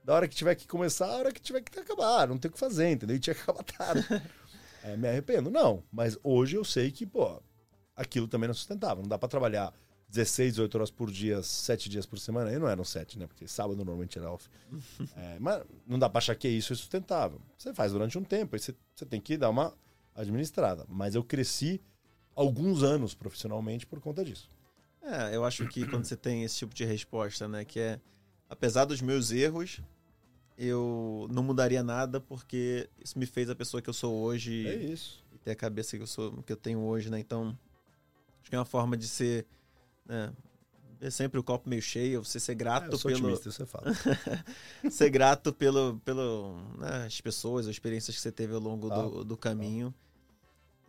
da hora que tiver que começar, a hora que tiver que acabar. Não tem o que fazer, entendeu? E tinha que acabar tarde. é, me arrependo? Não. Mas hoje eu sei que, pô, aquilo também não é sustentável. Não dá para trabalhar 16, 18 horas por dia, 7 dias por semana. Aí não eram 7, né? Porque sábado normalmente era off. é, mas não dá para achar que isso é sustentável. Você faz durante um tempo, aí você, você tem que dar uma administrada. Mas eu cresci alguns anos profissionalmente por conta disso. É, eu acho que quando você tem esse tipo de resposta, né, que é apesar dos meus erros, eu não mudaria nada porque isso me fez a pessoa que eu sou hoje. É isso. E ter a cabeça que eu sou, que eu tenho hoje, né? Então, acho que é uma forma de ser, né, ver sempre o copo meio cheio, você ser grato É, eu pelo otimista, é fato. ser grato pelo, pelo né, as pessoas, as experiências que você teve ao longo do, Ah, do caminho.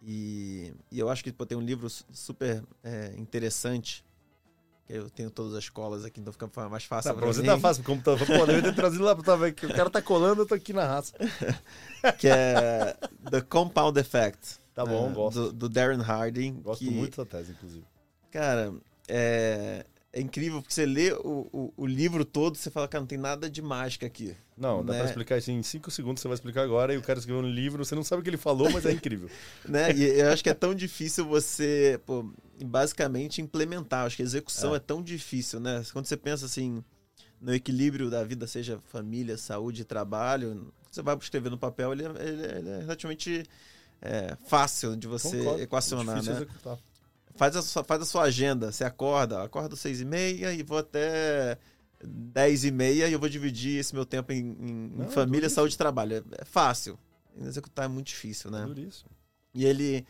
E, e eu acho que pô, tem um livro su- super é, interessante. Que eu tenho todas as colas aqui, então fica mais fácil Tá, pra você mim, tá fácil, como tá. Pô, deve ter trazido lá pra vendo que o cara tá colando, eu tô aqui na raça. que é The Compound Effect. Tá bom, né, gosto. Do, do Darren Harding. Gosto que, muito dessa tese, inclusive. Cara, é, é incrível porque você lê o, o, o livro todo você fala, cara, não tem nada de mágica aqui. Não, dá Né? pra explicar isso em cinco segundos, você vai explicar agora, e o cara escreveu um livro, você não sabe o que ele falou, mas é incrível. né? E eu acho que é tão difícil você, pô, basicamente implementar. Acho que a execução É. é. tão difícil, né? Quando você pensa assim no equilíbrio da vida, seja família, saúde trabalho, você vai escrever no papel, ele, é- ele é- ele é relativamente é, fácil de você Concordo, equacionar, é difícil né? executar. Faz a, sua, faz a sua agenda, você acorda, acordo seis e meia e vou até dez e meia e eu vou dividir esse meu tempo em, em- Não, família, duríssimo. saúde e trabalho. É, é fácil. Executar é muito difícil, né? Duríssimo. E ele,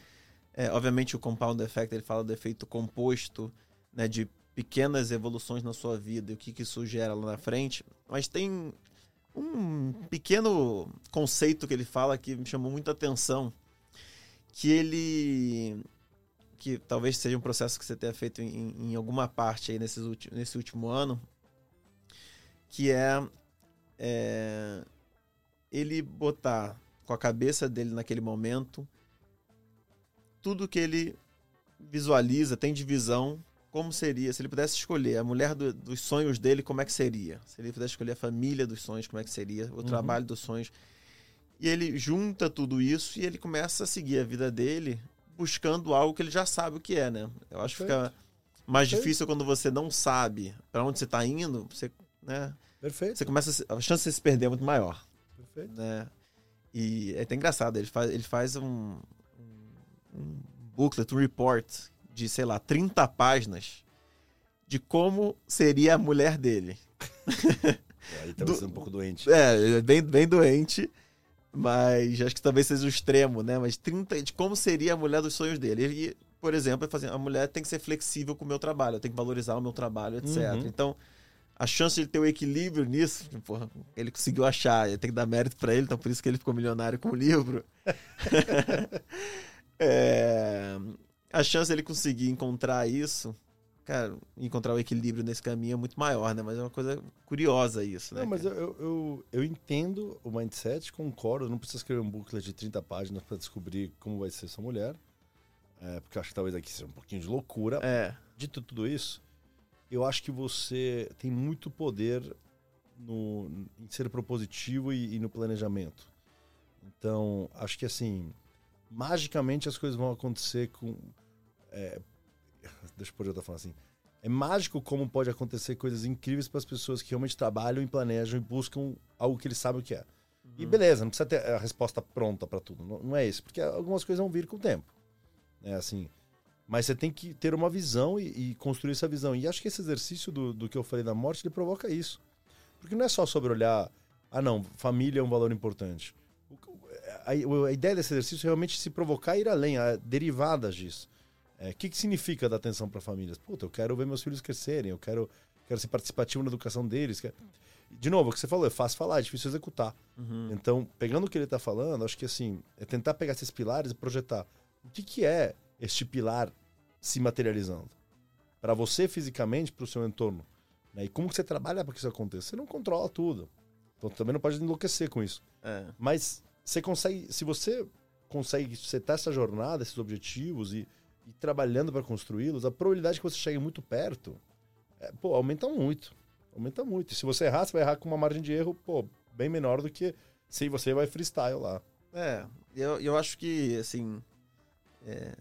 é, obviamente, o compound effect, ele fala do efeito composto, né, de pequenas evoluções na sua vida e o que, que isso gera lá na frente. Mas tem um pequeno conceito que ele fala que me chamou muita atenção, que ele que talvez seja um processo que você tenha feito em, em alguma parte aí nesses ulti- nesse último ano, que é, é ele botar com a cabeça dele naquele momento tudo que ele visualiza, tem de visão, como seria, se ele pudesse escolher a mulher do- dos sonhos dele, como é que seria? Se ele pudesse escolher a família dos sonhos, como é que seria? O Uhum. trabalho dos sonhos. E ele junta tudo isso e ele começa a seguir a vida dele buscando algo que ele já sabe o que é, né? Eu acho que fica mais Perfeito. difícil quando você não sabe para onde você está indo, você, né? Perfeito. Você começa a, se- a chance de se perder é muito maior Perfeito. né? E é até engraçado, ele faz, ele faz um, um, booklet, um report de, sei lá, 30 páginas de como seria a mulher dele. Aí tá Do- sendo um pouco doente. É, é bem, bem doente, mas acho que talvez seja o extremo, né? Mas 30 de como seria a mulher dos sonhos dele. Ele, por exemplo, é fazer, a mulher tem que ser flexível com o meu trabalho, eu tenho que valorizar o meu trabalho, etc. Uhum. Então, a chance de ele ter o equilíbrio nisso, porra, ele conseguiu achar, ele tem que dar mérito pra ele, então por isso que ele ficou milionário com o livro. É, a chance dele conseguir encontrar isso, cara, encontrar o equilíbrio nesse caminho é muito maior, né? Mas é uma coisa curiosa isso, né? Não, mas eu, eu, eu entendo o mindset, concordo. Não precisa escrever um booklet de 30 páginas para descobrir como vai ser sua mulher. É, porque eu acho que talvez aqui seja um pouquinho de loucura. É. Dito tudo isso, eu acho que você tem muito poder no, em ser propositivo e, e no planejamento. Então, acho que assim, magicamente as coisas vão acontecer com. é, deixa eu outra forma assim. É mágico como pode acontecer coisas incríveis para as pessoas que realmente trabalham e planejam e buscam algo que eles sabem o que é. E beleza, não precisa ter a resposta pronta para tudo. Não, não é isso, porque algumas coisas vão vir com o tempo. É assim. Mas você tem que ter uma visão e, e construir essa visão. E acho que esse exercício do, do que eu falei da morte, ele provoca isso. Porque não é só sobre olhar, ah não, família é um valor importante. A, a ideia desse exercício é realmente se provocar e ir além, a derivadas disso. É, O que, que significa dar atenção para famílias? Puta, eu quero ver meus filhos crescerem, eu quero, quero ser participativo na educação deles. quero- De novo, o que você falou, é fácil falar, é difícil executar. Uhum. Então, pegando o que ele está falando, acho que assim, é tentar pegar esses pilares e projetar. O que, que é este pilar se materializando? Para você fisicamente, para o seu entorno. né? E como que você trabalha para que isso aconteça? Você não controla tudo. Então também não pode enlouquecer com isso. É. Mas você consegue, se você consegue setar essa jornada, esses objetivos e ir trabalhando para construí-los, a probabilidade que você chegue muito perto, é, pô, aumenta muito. Aumenta muito. E se você errar, você vai errar com uma margem de erro, pô, bem menor do que se você vai freestyle lá. É, eu, eu acho que, assim, é,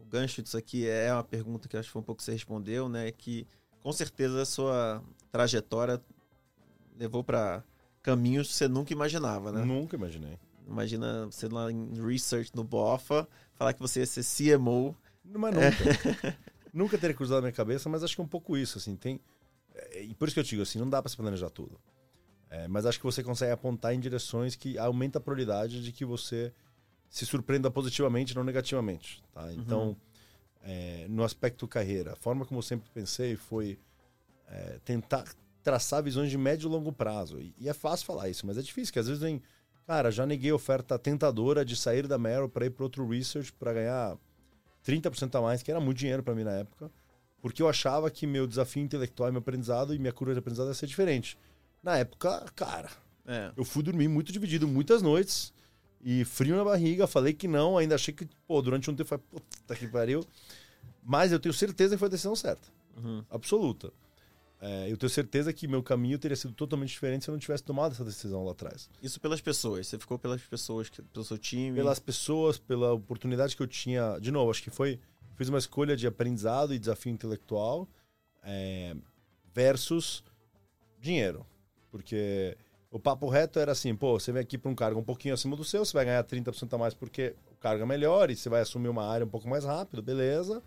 o gancho disso aqui é uma pergunta que acho que foi um pouco que você respondeu, né? Que com certeza a sua trajetória levou para caminhos que você nunca imaginava, né? Nunca imaginei. Imagina você lá em research no BOFA, falar que você ia ser CMO. Mas nunca. Nunca teria cruzado na minha cabeça, mas acho que é um pouco isso, assim, tem... é, E por isso que eu digo, assim, não dá para se planejar tudo. É, mas acho que você consegue apontar em direções que aumenta a probabilidade de que você se surpreenda positivamente, não negativamente, tá? Então, é, no aspecto carreira, a forma como eu sempre pensei foi é, tentar traçar visões de médio e longo prazo. E, e é fácil falar isso, mas é difícil, porque às vezes vem... Cara, já neguei oferta tentadora de sair da Merrill para ir para outro research para ganhar 30% a mais, que era muito dinheiro para mim na época, porque eu achava que meu desafio intelectual e meu aprendizado e minha curva de aprendizado ia ser diferente. Na época, cara, É. eu fui dormir muito dividido muitas noites e frio na barriga, falei que não, ainda achei que, pô, durante um tempo foi puta que pariu. Mas eu tenho certeza que foi a decisão certa, Uhum. absoluta. É, eu tenho certeza que meu caminho teria sido totalmente diferente se eu não tivesse tomado essa decisão lá atrás. Isso pelas pessoas. Você ficou pelas pessoas, pelo seu time. pelas pessoas, pela oportunidade que eu tinha. De novo, acho que foi. Fiz uma escolha de aprendizado e desafio intelectual é, versus dinheiro. Porque o papo reto era assim: pô, você vem aqui para um cargo um pouquinho acima do seu, você vai ganhar 30% a mais porque o cargo é melhor e você vai assumir uma área um pouco mais rápido, beleza.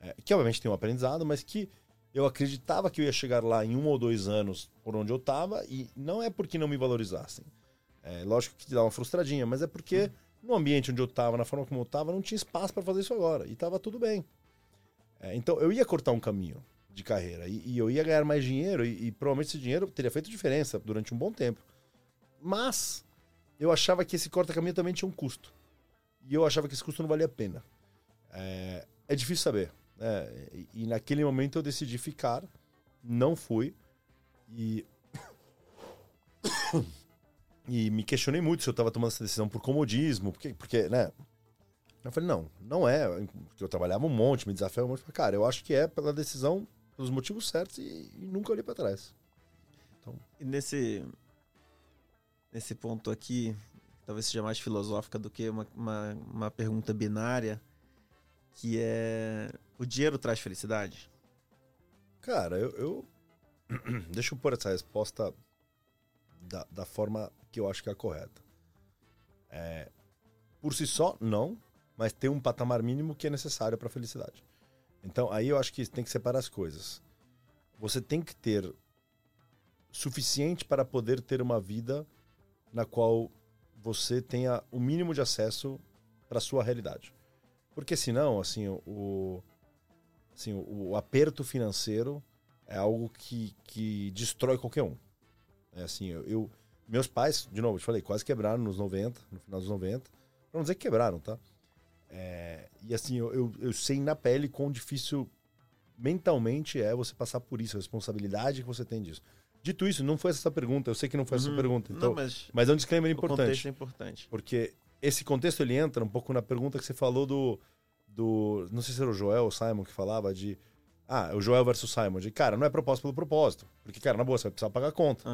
É, que obviamente tem um aprendizado, mas que eu acreditava que eu ia chegar lá em um ou dois anos por onde eu estava e não é porque não me valorizassem. É, lógico que dá uma frustradinha, mas é porque no ambiente onde eu estava, na forma como eu estava, não tinha espaço para fazer isso agora. E estava tudo bem. É, então eu ia cortar um caminho de carreira e, e eu ia ganhar mais dinheiro e, e provavelmente esse dinheiro teria feito diferença durante um bom tempo. Mas eu achava que esse corta-caminho também tinha um custo. E eu achava que esse custo não valia a pena. É, é difícil saber. Né? E, naquele momento eu decidi ficar, não fui. E e me questionei muito se eu estava tomando essa decisão por comodismo, porque, porque, né? Eu falei, não, não é, porque eu trabalhava um monte, me desafiava um monte. Falei, Cara, eu acho que é pela decisão, pelos motivos certos e, e nunca olhei para trás. E nesse, nesse ponto aqui, talvez seja mais filosófica do que uma, uma, uma pergunta binária, que é: o dinheiro traz felicidade? Cara, eu. eu- Deixa eu pôr essa resposta da, da forma que eu acho que é a correta. É, por si só, não, mas tem um patamar mínimo que é necessário para a felicidade. Então, aí eu acho que tem que separar as coisas. Você tem que ter suficiente para poder ter uma vida na qual você tenha o mínimo de acesso para sua realidade. Porque senão, assim, o, assim, o, o aperto financeiro é algo que, que destrói qualquer um. É assim, eu, eu- meus pais, de novo, eu te falei, quase quebraram nos 90, no final dos 90. Pra não dizer que quebraram, tá? É, e assim, eu, eu, eu sei na pele quão difícil mentalmente é você passar por isso, a responsabilidade que você tem disso. Dito isso, não foi essa a pergunta, eu sei que não foi essa a Uhum. pergunta, então, Não, mas mas é um disclaimer o contexto importante. é importante. Porque esse contexto ele entra um pouco na pergunta que você falou do. Do não sei se era o Joel ou o Simon que falava de. Ah, o Joel versus Simon. De, cara, não é propósito pelo propósito. Porque, cara, na boa, você vai precisar pagar a conta.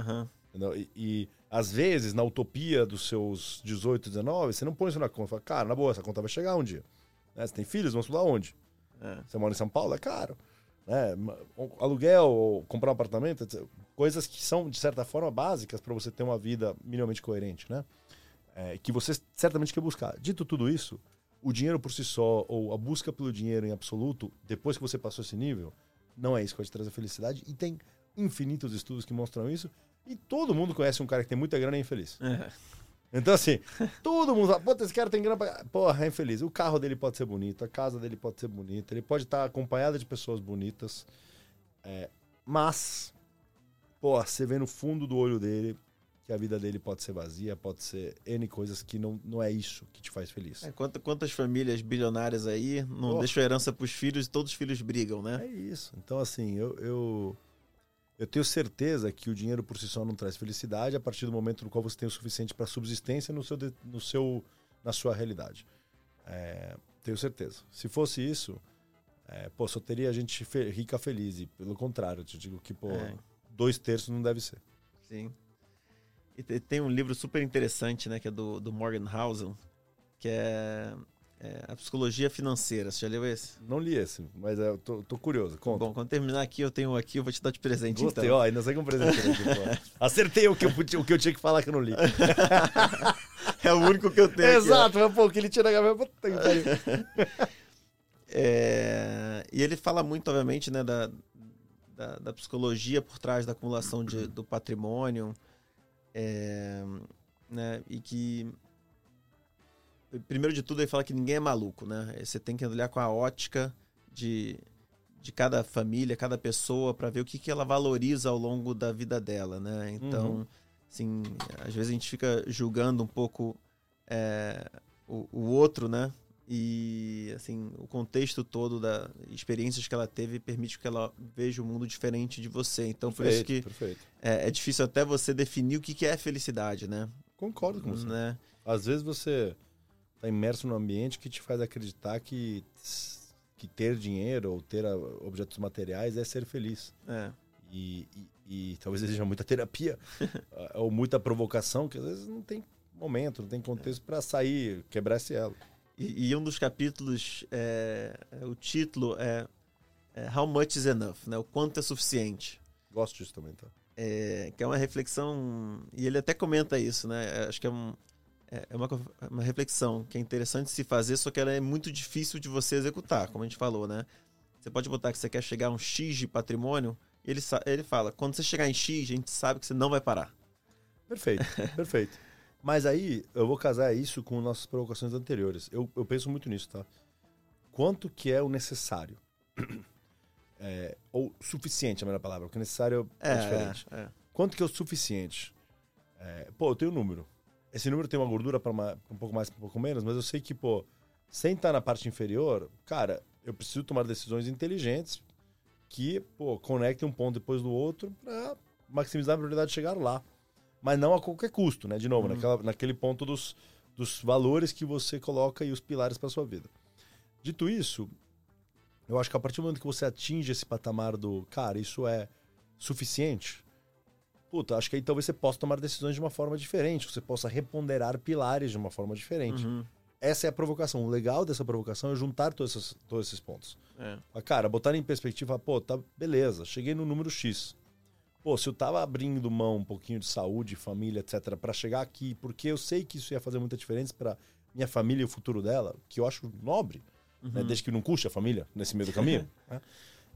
Entendeu? E, e, às vezes, na utopia dos seus 18, 19, você não põe isso na conta. Fala, cara, na boa, essa conta vai chegar um dia. Né? Você tem filhos, vão estudar onde? É. Você mora em São Paulo, é caro. Né? Aluguel, ou comprar um apartamento, coisas que são, de certa forma, básicas para você ter uma vida minimamente coerente, né? É, que você certamente quer buscar. Dito tudo isso, o dinheiro por si só, ou a busca pelo dinheiro em absoluto, depois que você passou esse nível, não é isso que vai te trazer felicidade. E tem infinitos estudos que mostram isso. E todo mundo conhece um cara que tem muita grana e é infeliz. É. Então, assim, todo mundo fala, puta, esse cara tem grana pra... Porra, é infeliz. O carro dele pode ser bonito, a casa dele pode ser bonita, ele pode estar acompanhado de pessoas bonitas. É, mas, pô, você vê no fundo do olho dele que a vida dele pode ser vazia, pode ser N coisas que não, não é isso que te faz feliz. É, quanta- quantas famílias bilionárias aí não Oh. deixam herança pros filhos e todos os filhos brigam, né? É isso. Então, assim, eu, eu, eu tenho certeza que o dinheiro por si só não traz felicidade a partir do momento no qual você tem o suficiente para subsistência no seu, no seu, na sua realidade. É, tenho certeza. Se fosse isso, é, pô, só teria gente rica feliz. E pelo contrário, eu te digo que, pô, É. dois terços não deve ser. Sim. E te- tem um livro super interessante, né, que é do, do Morgan Housel, que é, é A Psicologia Financeira. Você já leu esse? Não li esse, mas é, eu tô, tô curioso. Conta. Bom, quando terminar aqui, eu tenho um aqui, eu vou te dar de presente, Gostei, então. ó, ainda sai com presente aqui. Acertei o que, eu, o que eu tinha que falar que eu não li. É o único que eu tenho aqui. Exato, mas pô, que ele gaveta. Puta que pariu. É, e ele fala muito, obviamente, né, da, da, da psicologia por trás da acumulação de, do patrimônio. É, né, e que primeiro de tudo ele fala que ninguém é maluco, né? Você tem que olhar com a ótica de, de cada família, cada pessoa para ver o que, que ela valoriza ao longo da vida dela, né? Então, uhum. assim, às vezes a gente fica julgando um pouco é, o, o outro, né? E, assim, o contexto todo das experiências que ela teve permite que ela veja o mundo diferente de você. Então, perfeito, por isso que é, é, difícil até você definir o que, que é felicidade, né? Concordo com você. Né? Às vezes você está imerso num ambiente que te faz acreditar que, que ter dinheiro ou ter objetos materiais é ser feliz. É. E, e, e talvez seja muita terapia ou muita provocação que às vezes não tem momento, não tem contexto para sair, quebrar esse elo. E, e um dos capítulos, é, é, o título é, é, How Much is Enough, né? O quanto é suficiente. Gosto disso também, tá? É, que é uma reflexão, e ele até comenta isso, né? É, acho que é, um, é, é uma, uma reflexão que é interessante se fazer, só que ela é muito difícil de você executar, como a gente falou, né? Você pode botar que você quer chegar a um X de patrimônio, ele, ele fala, quando você chegar em X, a gente sabe que você não vai parar. Perfeito, perfeito. Mas aí eu vou casar isso com nossas provocações anteriores. Eu, eu penso muito nisso, tá? Quanto que é o necessário? É, ou suficiente, a melhor palavra, porque necessário é, é diferente. É, é. Quanto que é o suficiente? É, pô, eu tenho um número. Esse número tem uma gordura para um pouco mais, um pouco menos, mas eu sei que, pô, sem estar na parte inferior, cara, eu preciso tomar decisões inteligentes que, pô, conectem um ponto depois do outro para maximizar a probabilidade de chegar lá mas não a qualquer custo, né? De novo, uhum. naquela, naquele ponto dos, dos valores que você coloca e os pilares para sua vida. Dito isso, eu acho que a partir do momento que você atinge esse patamar do, cara, isso é suficiente, puta, acho que aí talvez você possa tomar decisões de uma forma diferente, você possa reponderar pilares de uma forma diferente. Uhum. Essa é a provocação. O legal dessa provocação é juntar todos esses, todos esses pontos. É. Cara, botar em perspectiva, pô, tá beleza, cheguei no número X pô, se eu tava abrindo mão um pouquinho de saúde, família, etc, para chegar aqui, porque eu sei que isso ia fazer muita diferença para minha família e o futuro dela, que eu acho nobre, né, uhum. né, desde que não custe a família nesse meio do caminho. né?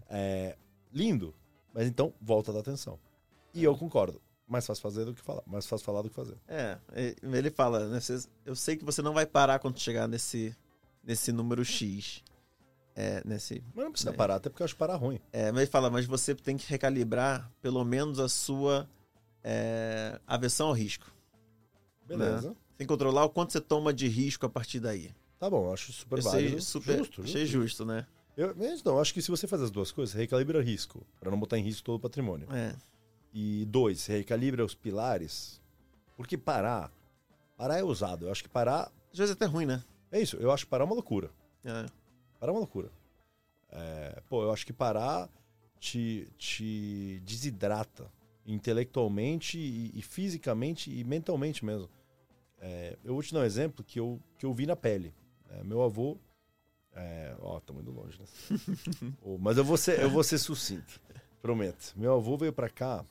é, lindo, mas então volta da atenção. E eu concordo. Mais fácil fazer do que falar. Mais fácil falar do que fazer. É, ele fala, né? Eu sei que você não vai parar quando chegar nesse, nesse número X. É, nesse, mas não precisa né? parar, até porque eu acho parar ruim. É, mas ele fala, mas você tem que recalibrar pelo menos a sua é, aversão ao risco. Beleza. Né? Tem que controlar o quanto você toma de risco a partir daí. Tá bom, acho super eu válido. Super, justo, Achei justo, justo né? Eu, então, acho que se você faz as duas coisas, recalibra risco, para não botar em risco todo o patrimônio. É. E dois, recalibra os pilares, porque parar, parar é usado. Eu acho que parar... Às vezes é até ruim, né? É isso, eu acho que parar é uma loucura. É. Parar é uma loucura. É, pô, eu acho que parar te, te desidrata intelectualmente e, e fisicamente e mentalmente mesmo. É, eu vou te dar um exemplo que eu, que eu vi na pele. É, meu avô. É, ó, tá muito longe, né? mas eu vou, ser, eu vou ser sucinto. Prometo. Meu avô veio para cá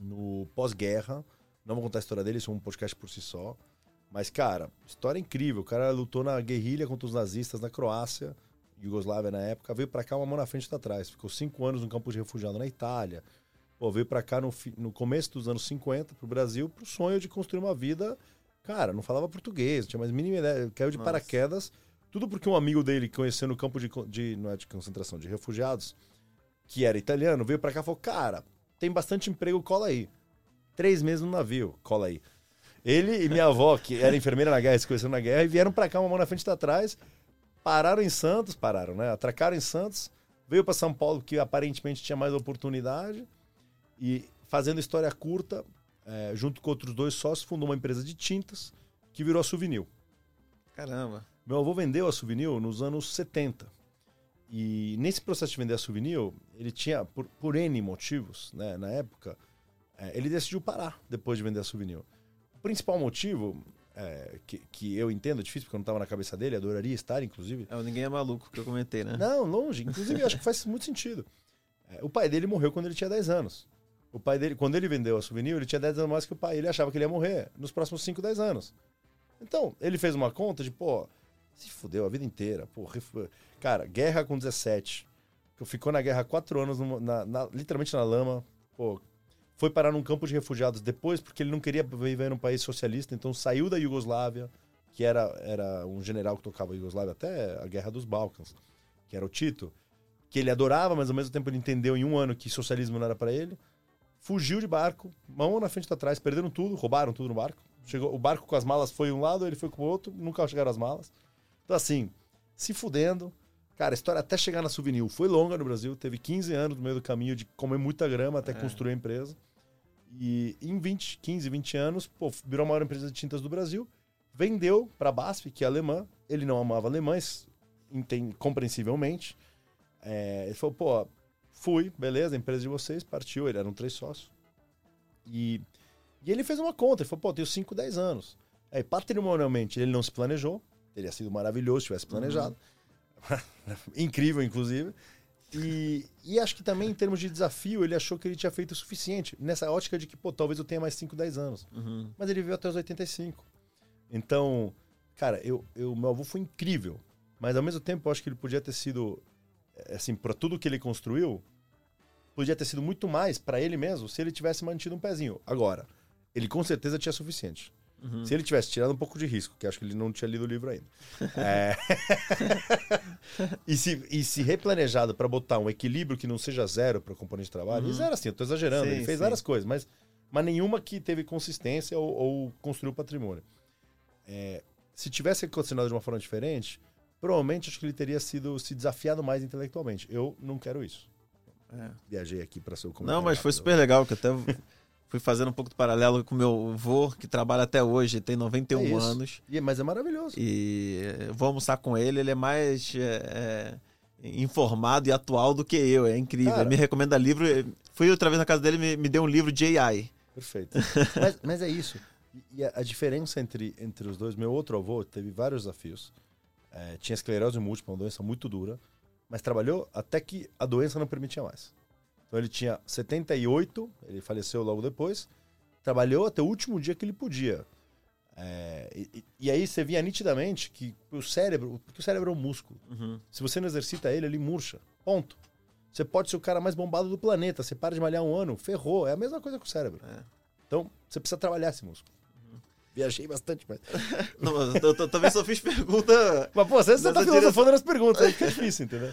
no pós-guerra. Não vou contar a história dele, isso é um podcast por si só. Mas, cara, história incrível. O cara lutou na guerrilha contra os nazistas na Croácia, Yugoslávia na época. Veio para cá uma mão na frente e outra atrás. Ficou cinco anos no campo de refugiado na Itália. Pô, veio para cá no, no começo dos anos 50 pro Brasil pro sonho de construir uma vida. Cara, não falava português, não tinha mais mínima ideia. Caiu de Nossa. paraquedas. Tudo porque um amigo dele conheceu no campo de, de. Não é de concentração, de refugiados, que era italiano, veio para cá e falou: Cara, tem bastante emprego, cola aí. Três meses no navio, cola aí. Ele e minha avó, que era enfermeira na guerra, se conheceram na guerra, e vieram para cá, uma mão na frente e atrás, pararam em Santos, pararam, né? Atracaram em Santos, veio para São Paulo, que aparentemente tinha mais oportunidade, e fazendo história curta, é, junto com outros dois sócios, fundou uma empresa de tintas que virou a Souvenir. Caramba. Meu avô vendeu a Souvenir nos anos 70. E nesse processo de vender a Souvenir, ele tinha, por, por N motivos, né, na época, é, ele decidiu parar depois de vender a Souvenir. O principal motivo é, que, que eu entendo, é difícil porque eu não estava na cabeça dele, adoraria estar, inclusive. É, ninguém é maluco, que eu comentei, né? Não, longe. Inclusive, eu acho que faz muito sentido. É, o pai dele morreu quando ele tinha 10 anos. O pai dele, quando ele vendeu a souvenir, ele tinha 10 anos mais que o pai. Ele achava que ele ia morrer nos próximos 5, 10 anos. Então, ele fez uma conta de, pô, Se fudeu a vida inteira. Pô. Cara, guerra com 17. Que ficou na guerra quatro anos, numa, na, na, literalmente na lama. Pô, foi parar num campo de refugiados depois, porque ele não queria viver num país socialista, então saiu da Iugoslávia, que era, era um general que tocava a Iugoslávia até a Guerra dos Balcãs, que era o Tito, que ele adorava, mas ao mesmo tempo ele entendeu em um ano que socialismo não era para ele. Fugiu de barco, mão na frente e atrás, perderam tudo, roubaram tudo no barco. Chegou, o barco com as malas foi um lado, ele foi com o outro, nunca chegaram as malas. Então, assim, se fudendo. Cara, a história até chegar na Souvenir foi longa no Brasil, teve 15 anos no meio do caminho de comer muita grama até é. construir a empresa. E em 20, 15, 20 anos, pô, virou a maior empresa de tintas do Brasil. Vendeu para a BASF, que é alemã. Ele não amava alemães, entende, compreensivelmente. É, ele falou, pô, fui, beleza, empresa de vocês, partiu. Ele eram três sócios. E, e ele fez uma conta. Ele falou, pô, tenho 5, 10 anos. Aí, patrimonialmente, ele não se planejou. Teria sido maravilhoso se tivesse planejado. Uhum. Incrível, inclusive. E, e acho que também, em termos de desafio, ele achou que ele tinha feito o suficiente. Nessa ótica de que, pô, talvez eu tenha mais 5, 10 anos. Uhum. Mas ele viveu até os 85. Então, cara, eu, eu, meu avô foi incrível. Mas ao mesmo tempo, eu acho que ele podia ter sido, eh, assim, para tudo que ele construiu, podia ter sido muito mais para ele mesmo se ele tivesse mantido um pezinho. Agora, ele com certeza tinha suficiente. Uhum. Se ele tivesse tirado um pouco de risco, que acho que ele não tinha lido o livro ainda. é... e, se, e se replanejado para botar um equilíbrio que não seja zero para o componente de trabalho, uhum. zero assim, eu estou exagerando, sim, ele fez sim. várias coisas, mas, mas nenhuma que teve consistência ou, ou construiu patrimônio. É, se tivesse continuado de uma forma diferente, provavelmente acho que ele teria sido se desafiado mais intelectualmente. Eu não quero isso. É. Viajei aqui para seu comentário. Não, mas foi super legal, que até fui fazendo um pouco do paralelo com meu avô, que trabalha até hoje, tem 91 é anos. E, mas é maravilhoso. E vou almoçar com ele, ele é mais é, informado e atual do que eu, é incrível. Cara, ele me recomenda livro. Fui outra vez na casa dele me, me deu um livro de AI. Perfeito. mas, mas, é isso. E a, a, diferença entre, entre os dois, meu outro avô teve vários desafios. É, tinha esclerose múltipla, uma doença muito dura, mas trabalhou até que a doença não permitia mais. Então ele tinha 78, ele faleceu logo depois, trabalhou até o último dia que ele podia. É, e, e, aí você via nitidamente que o cérebro, porque o cérebro é um músculo. Uhum. Se você não exercita ele, ele murcha. Ponto. Você pode ser o cara mais bombado do planeta. Você para de malhar um ano, ferrou. É a mesma coisa com o cérebro. É. Então, você precisa trabalhar esse músculo. Uhum. Viajei bastante, mas. não, eu, eu, também só fiz pergunta. Mas, pô, você, você tá filosofando nas perguntas, aí fica difícil, entendeu?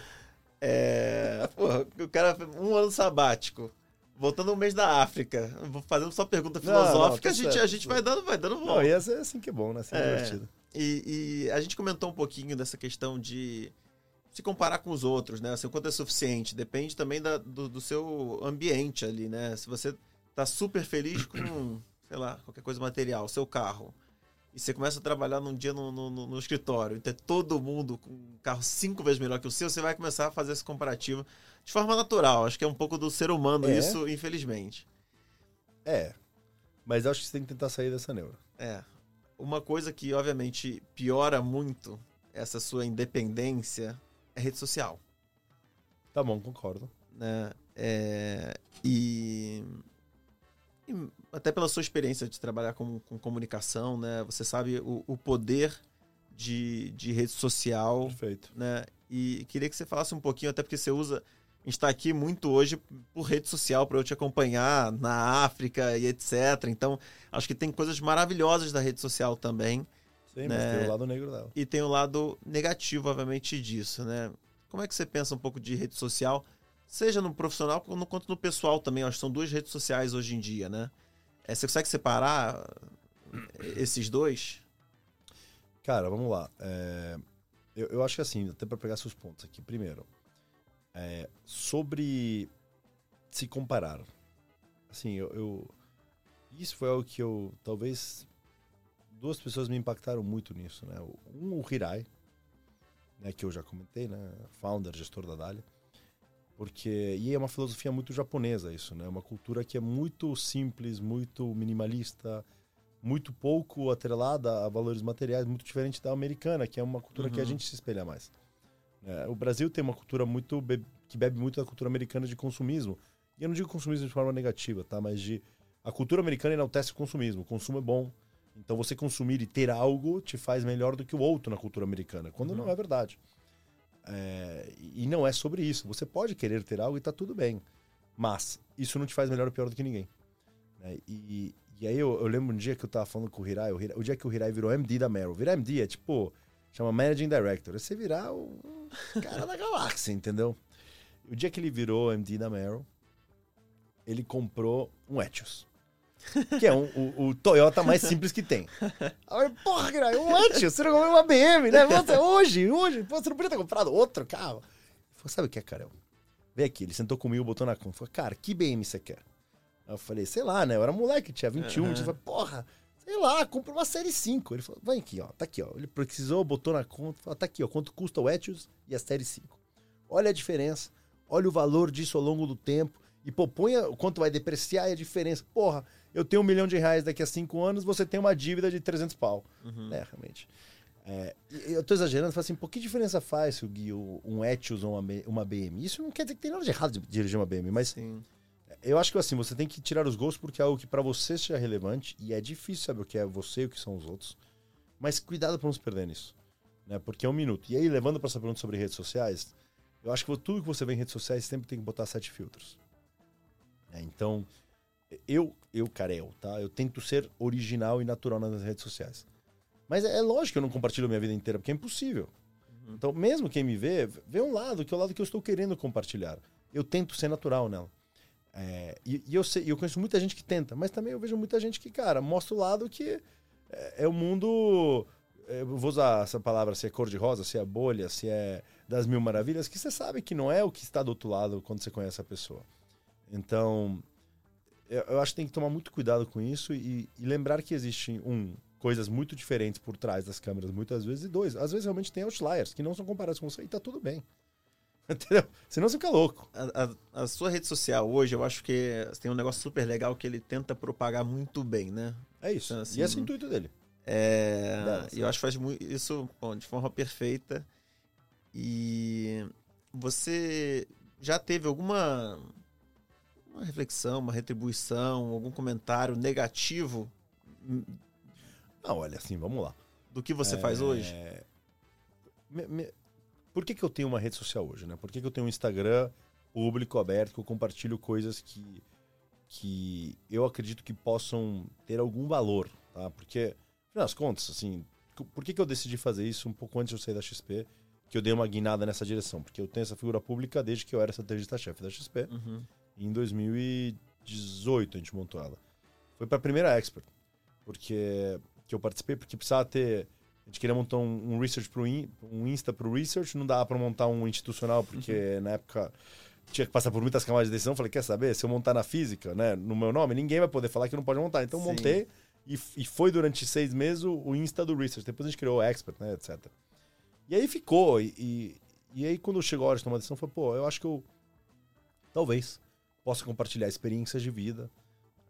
É, porra, o cara, um ano sabático. Voltando um mês da África, fazendo só pergunta filosófica, não, não, tá a, gente, a gente vai dando, vai dando volta. Não, e essa é assim que é bom, né? Assim é, é divertido. E, e, a gente comentou um pouquinho dessa questão de se comparar com os outros, né? Assim, o quanto é suficiente. Depende também da, do, do, seu ambiente ali, né? Se você tá super feliz com, sei lá, qualquer coisa material, seu carro e você começa a trabalhar num dia no, no, no escritório e ter todo mundo com um carro cinco vezes melhor que o seu, você vai começar a fazer esse comparativo de forma natural. Acho que é um pouco do ser humano é. isso, infelizmente. É. Mas acho que você tem que tentar sair dessa neura. É. Uma coisa que, obviamente, piora muito essa sua independência é rede social. Tá bom, concordo. Né? É, e até pela sua experiência de trabalhar com, com comunicação, né? Você sabe o, o poder de, de rede social. Perfeito. Né? E queria que você falasse um pouquinho, até porque você usa. A gente está aqui muito hoje por rede social para eu te acompanhar na África e etc. Então, acho que tem coisas maravilhosas da rede social também. Sim, né? mas tem o lado negro dela. E tem o lado negativo, obviamente, disso, né? Como é que você pensa um pouco de rede social? Seja no profissional quanto no pessoal também. Acho que são duas redes sociais hoje em dia, né? É, você consegue separar esses dois? Cara, vamos lá. É, eu, eu, acho que assim, até para pegar seus pontos aqui. Primeiro, é, sobre se comparar. Assim, eu, eu, Isso foi algo que eu. Talvez. Duas pessoas me impactaram muito nisso, né? Um, o Hirai, né, que eu já comentei, né? Founder, gestor da Dália porque e é uma filosofia muito japonesa isso, né? Uma cultura que é muito simples, muito minimalista, muito pouco atrelada a valores materiais, muito diferente da americana, que é uma cultura uhum. que a uhum. gente se espelha mais. É, o Brasil tem uma cultura muito be que bebe muito da cultura americana de consumismo. E eu não digo consumismo de forma negativa, tá? Mas de a cultura americana enaltece o consumismo. O consumo é bom. Então você consumir e ter algo te faz melhor do que o outro na cultura americana, quando Uhum. não é verdade. É, e não é sobre isso. Você pode querer ter algo e tá tudo bem. Mas isso não te faz melhor ou pior do que ninguém. né? E, e aí eu, eu lembro um dia que eu tava falando com o Hirai, o, Hirai- o dia que o Hirai virou MD da Meryl. Virar MD é tipo, chama Managing Director. É você virar o cara da galáxia, entendeu? O dia que ele virou MD da Meryl, ele comprou um Etios. Que é um, o, o Toyota mais simples que tem. Aí, porra, cara, um Etios, você não comprou uma BM, né? Você, hoje, hoje, pô, você não podia ter comprado outro carro. Ele falou, sabe o que é, Carel? Vem aqui, ele sentou comigo, botou na conta. Falou, cara, que BM você quer? Aí eu falei, sei lá, né? Eu era moleque, tinha 21. Aham. Eu falei, porra, sei lá, compra uma série 5. Ele falou, vem aqui, ó, tá aqui, ó. Ele precisou, botou na conta, falou, tá aqui, ó, quanto custa o Etios e a série 5. Olha a diferença, olha o valor disso ao longo do tempo. E, pô, põe o quanto vai depreciar e a diferença. Porra, eu tenho um milhão de reais daqui a cinco anos, você tem uma dívida de 300 pau. Uhum. É, realmente. É, eu tô exagerando, falo assim, pô, que diferença faz se o Gui, um Etios ou uma, BM? Isso não quer dizer que tem nada de errado de dirigir uma BM, mas Sim. eu acho que assim, você tem que tirar os gostos porque é algo que pra você seja relevante e é difícil saber o que é você e o que são os outros. Mas cuidado pra não se perder nisso, né? Porque é um minuto. E aí, levando pra essa pergunta sobre redes sociais, eu acho que tudo que você vê em redes sociais sempre tem que botar sete filtros. É, então, eu, eu, Carel, tá? Eu tento ser original e natural nas redes sociais. Mas é, é lógico que eu não compartilho a minha vida inteira, porque é impossível. Então, mesmo quem me vê, vê um lado, que é o lado que eu estou querendo compartilhar. Eu tento ser natural nela. É, e, e eu, sei, eu conheço muita gente que tenta, mas também eu vejo muita gente que, cara, mostra o lado que é, é o mundo. é, Eu vou usar essa palavra, se é cor-de-rosa, se é bolha, se é das mil maravilhas, que você sabe que não é o que está do outro lado quando você conhece a pessoa. Então, eu, eu acho que tem que tomar muito cuidado com isso e, e lembrar que existem, um, coisas muito diferentes por trás das câmeras, muitas vezes, e dois, às vezes realmente tem outliers que não são comparados com você e tá tudo bem. Entendeu? Senão você fica louco. A, a- a sua rede social hoje, eu acho que tem um negócio super legal que ele tenta propagar muito bem, né? É isso. Assim, e esse é o intuito dele. É, e eu acho que faz isso bom, de forma perfeita. E você já teve alguma uma reflexão, uma retribuição, algum comentário negativo Não, olha, assim, vamos lá. do que você faz É, hoje? me- me- Por que, que eu tenho uma rede social hoje, né? Por que, que eu tenho um Instagram público, aberto, que eu compartilho coisas que, que eu acredito que possam ter algum valor, tá? Porque, afinal das contas, assim, por que, que eu decidi fazer isso um pouco antes de eu sair da XP? Que eu dei uma guinada nessa direção? Porque eu tenho essa figura pública desde que eu era estrategista-chefe da XP. Uhum. Em 2018 a gente montou ela. Foi para a primeira Expert, porque que eu participei, porque precisava ter. A gente queria montar um, um research pro in, um Insta pro research, não dava para montar um institucional, porque na época tinha que passar por muitas camadas de decisão. Falei, quer saber? Se eu montar na física, né, no meu nome, ninguém vai poder falar que não pode montar. Então eu Sim. montei e, e foi durante seis meses o, o Insta do research. Depois a gente criou o Expert, né, etc. E aí ficou. E, e, e aí quando chegou a hora de tomar a decisão, foi, pô, eu acho que eu talvez possa compartilhar experiências de vida,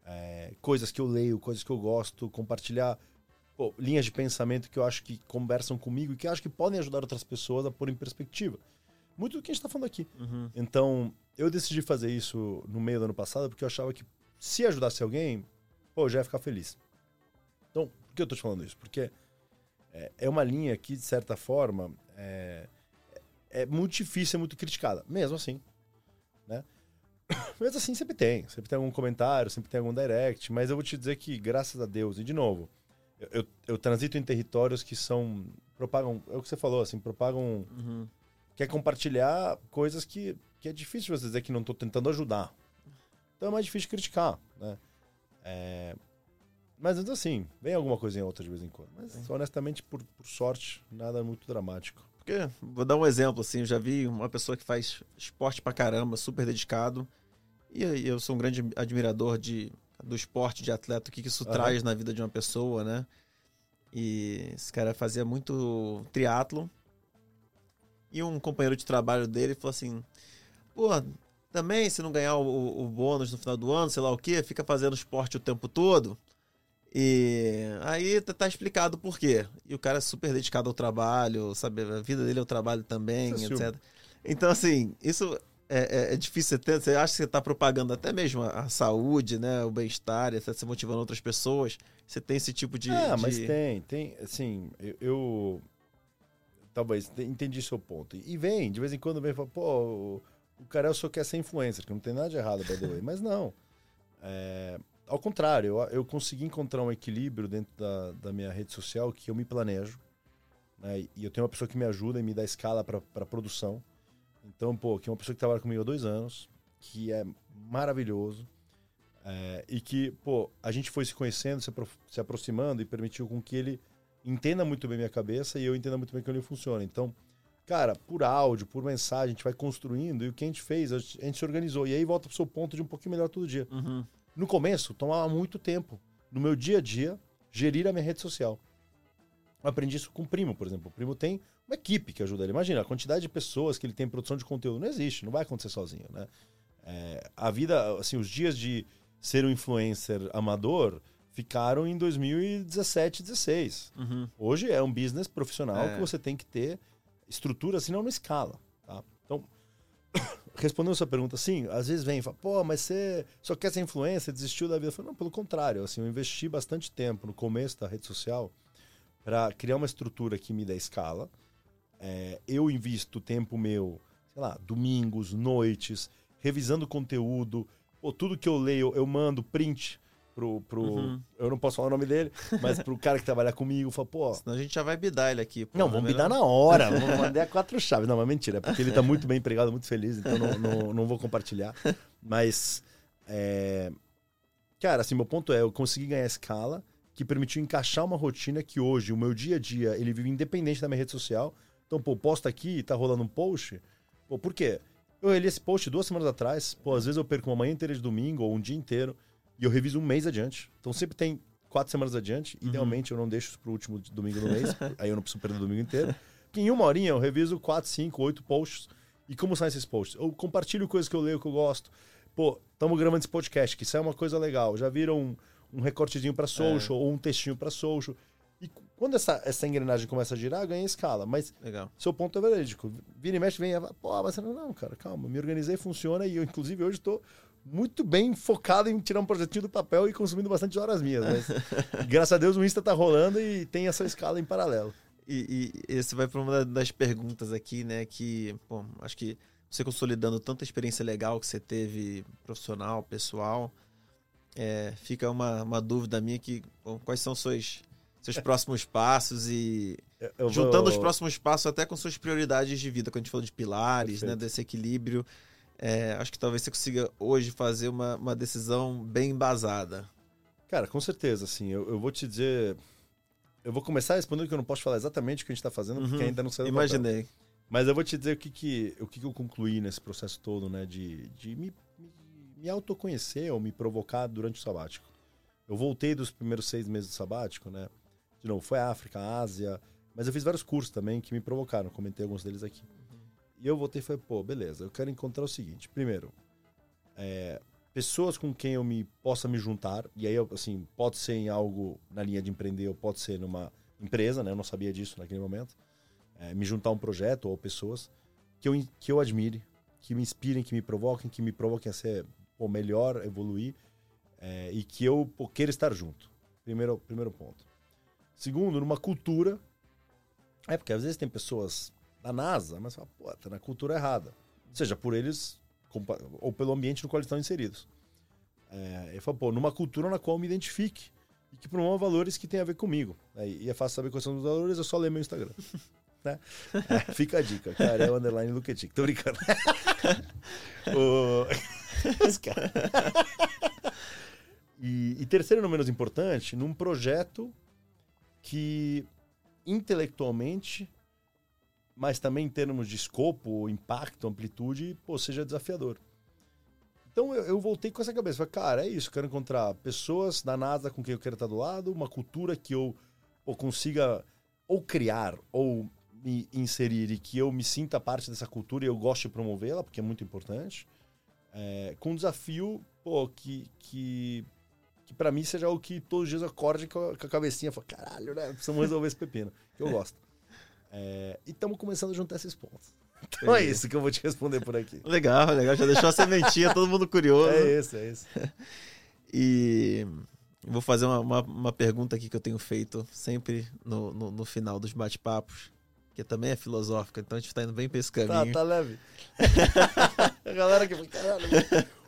é, coisas que eu leio, coisas que eu gosto, compartilhar pô, linhas de pensamento que eu acho que conversam comigo e que eu acho que podem ajudar outras pessoas a pôr em perspectiva. Muito do que a gente está falando aqui. Uhum. Então, eu decidi fazer isso no meio do ano passado porque eu achava que se ajudasse alguém, pô, eu já ia ficar feliz. Então, por que eu tô te falando isso? Porque é, é uma linha que, de certa forma, é, é muito difícil, é muito criticada. Mesmo assim, né? Mesmo assim, sempre tem. Sempre tem algum comentário, sempre tem algum direct. Mas eu vou te dizer que, graças a Deus, e de novo, eu, eu, eu transito em territórios que são... Propagam... É o que você falou, assim, propagam Uhum. quer compartilhar coisas que, que é difícil você dizer que não estou tentando ajudar. Então é mais difícil criticar, né? É, Mas assim, vem alguma coisinha outra de vez em quando. Mas honestamente, por, por sorte, nada muito dramático. Porque, vou dar um exemplo, assim, eu já vi uma pessoa que faz esporte pra caramba, super dedicado. E eu sou um grande admirador de, do esporte de atleta, o que, que isso Aham. traz na vida de uma pessoa, né? E esse cara fazia muito triatlo. E um companheiro de trabalho dele falou assim: pô, também se não ganhar o, o bônus no final do ano, sei lá o quê, fica fazendo esporte o tempo todo. E aí tá, tá explicado por quê. E o cara é super dedicado ao trabalho, sabe? A vida dele é o trabalho também, é etc. Então, assim, isso é, é, é, difícil ter. Você acha que você está propagando até mesmo a, a saúde, né? O bem-estar, está se motivando outras pessoas. Você tem esse tipo de. Ah, de... mas tem, tem. Assim, eu, eu talvez entendi seu ponto. E vem, de vez em quando vem e fala, pô, o, o Carel só quer ser influencer, que não tem nada de errado, by the way. Mas não. É, ao contrário, eu, eu consegui encontrar um equilíbrio dentro da, da minha rede social que eu me planejo. Né, e eu tenho uma pessoa que me ajuda e me dá escala para produção. Então, pô, que é uma pessoa que trabalha comigo há dois anos, que é maravilhoso. É, e que, pô, a gente foi se conhecendo, se, se, aproximando e permitiu com que ele entenda muito bem minha cabeça e eu entenda muito bem como ele funciona. Então, cara, por áudio, por mensagem, a gente vai construindo e o que a gente fez, a gente, a gente se organizou. E aí volta pro seu ponto de um pouquinho melhor todo dia. Uhum. No começo, tomava muito tempo, no meu dia a dia, gerir a minha rede social. Eu aprendi isso com o primo, por exemplo. O primo tem uma equipe que ajuda ele. Imagina, a quantidade de pessoas que ele tem em produção de conteúdo. Não existe, não vai acontecer sozinho, né? É, a vida, assim, os dias de ser um influencer amador ficaram em 2017, 16. Uhum. Hoje é um business profissional É. que você tem que ter estrutura, senão não escala, tá? Então, respondendo a sua pergunta, sim, às vezes vem e fala, pô, mas você só quer ser influencer, desistiu da vida. Eu falo, não, pelo contrário, assim, eu investi bastante tempo no começo da rede social para criar uma estrutura que me dê escala. É, eu invisto tempo meu, sei lá, domingos, noites, revisando conteúdo. Pô, tudo que eu leio, eu mando print pro. pro Uhum. Eu não posso falar o nome dele, mas pro cara que trabalha comigo. Fala, pô. Senão a gente já vai bidar ele aqui. pô, Não, é vamos melhor- bidar na hora. Vamos mandar quatro chaves. Não, mas mentira. É porque ele tá muito bem empregado, muito feliz, então não, não, não vou compartilhar. Mas. é, Cara, assim, meu ponto é, eu consegui ganhar escala que permitiu encaixar uma rotina que hoje, o meu dia a dia, ele vive independente da minha rede social. Então, pô, posta aqui, tá rolando um post. Pô, por quê? Eu li esse post duas semanas atrás. Pô, às vezes eu perco uma manhã inteira de domingo ou um dia inteiro e eu reviso um mês adiante. Então sempre tem quatro semanas adiante. Idealmente eu não deixo isso pro último domingo do mês, aí eu não preciso perder o domingo inteiro. Porque em uma horinha eu reviso quatro, cinco, oito posts. E como saem esses posts? Eu compartilho coisas que eu leio, que eu gosto. Pô, estamos gravando esse podcast, que isso é uma coisa legal. Já viram um, um recortezinho para social ou um textinho para social. E quando essa, essa engrenagem começa a girar, ganha escala. Mas Legal. seu ponto é verídico. Vira e mexe, vem, e fala, pô, mas não, não, cara, calma, me organizei, funciona e eu, inclusive, hoje estou muito bem focado em tirar um projetinho do papel e consumindo bastante horas minhas. Mas, graças a Deus, o Insta tá rolando e tem essa escala em paralelo. E, e esse vai para uma da- das perguntas aqui, né? Que, bom, acho que você consolidando tanta experiência legal que você teve, profissional, pessoal, é, fica uma, uma dúvida minha que, bom, quais são seus, seus próximos passos e juntando os próximos passos até com suas prioridades de vida, quando a gente falou de pilares, né? Perfeito. Desse equilíbrio, é, acho que talvez você consiga hoje fazer uma, uma decisão bem embasada. Cara, com certeza, assim, eu, eu vou te dizer. Eu vou começar respondendo que eu não posso falar exatamente o que a gente tá fazendo, porque Uhum. ainda não saiu do papel. Imaginei. Mas eu vou te dizer o que, que, o que, que eu concluí nesse processo todo, né? De, de me, me, me autoconhecer ou me provocar durante o sabático. Eu voltei dos primeiros seis meses do sabático, né? De novo, foi África, Ásia, mas eu fiz vários cursos também que me provocaram, comentei alguns deles aqui. E eu voltei e falei, pô, beleza, eu quero encontrar o seguinte. Primeiro, é, pessoas com quem eu me possa me juntar, e aí, eu, assim, pode ser em algo na linha de empreender ou pode ser numa empresa, né? Eu não sabia disso naquele momento é, me juntar a um projeto ou pessoas que eu, que eu admire, que me inspirem, que me provoquem, que me provoquem a ser pô, melhor, evoluir é, e que eu pô, queira estar junto. Primeiro, primeiro ponto. Segundo, numa cultura. É porque às vezes tem pessoas da NASA, mas fala, pô, tá na cultura errada. Seja por eles ou pelo ambiente no qual eles estão inseridos. É, eu falo, pô, numa cultura na qual eu me identifique e que promova valores que tem a ver comigo. É, e é fácil saber quais são os valores, é só ler meu Instagram. né? É, fica a dica, cara, é o underline Luketic. Tô brincando. o... E, e terceiro, não menos importante, num projeto que intelectualmente, mas também em termos de escopo, impacto, amplitude, pô, seja desafiador. Então eu, eu voltei com essa cabeça. Falei, cara, é isso. Quero encontrar pessoas da NASA com quem eu quero estar do lado, uma cultura que eu pô, consiga ou criar ou me inserir e que eu me sinta parte dessa cultura e eu gosto de promovê-la, porque é muito importante. É, com um desafio pô, que, que, que para mim seja o que todos os dias acorde com a, cabecinha e falo, caralho, né? Precisamos resolver esse pepino. Que eu gosto. É, e estamos começando a juntar esses pontos. Então é isso que eu vou te responder por aqui. Legal, legal. Já deixou a sementinha, todo mundo curioso. É isso, é isso. E vou fazer uma, uma, uma, pergunta aqui que eu tenho feito sempre no, no, no final dos bate-papos, que também é filosófica, então a gente tá indo bem pra esse caminho. Tá, tá leve. a galera que caralho.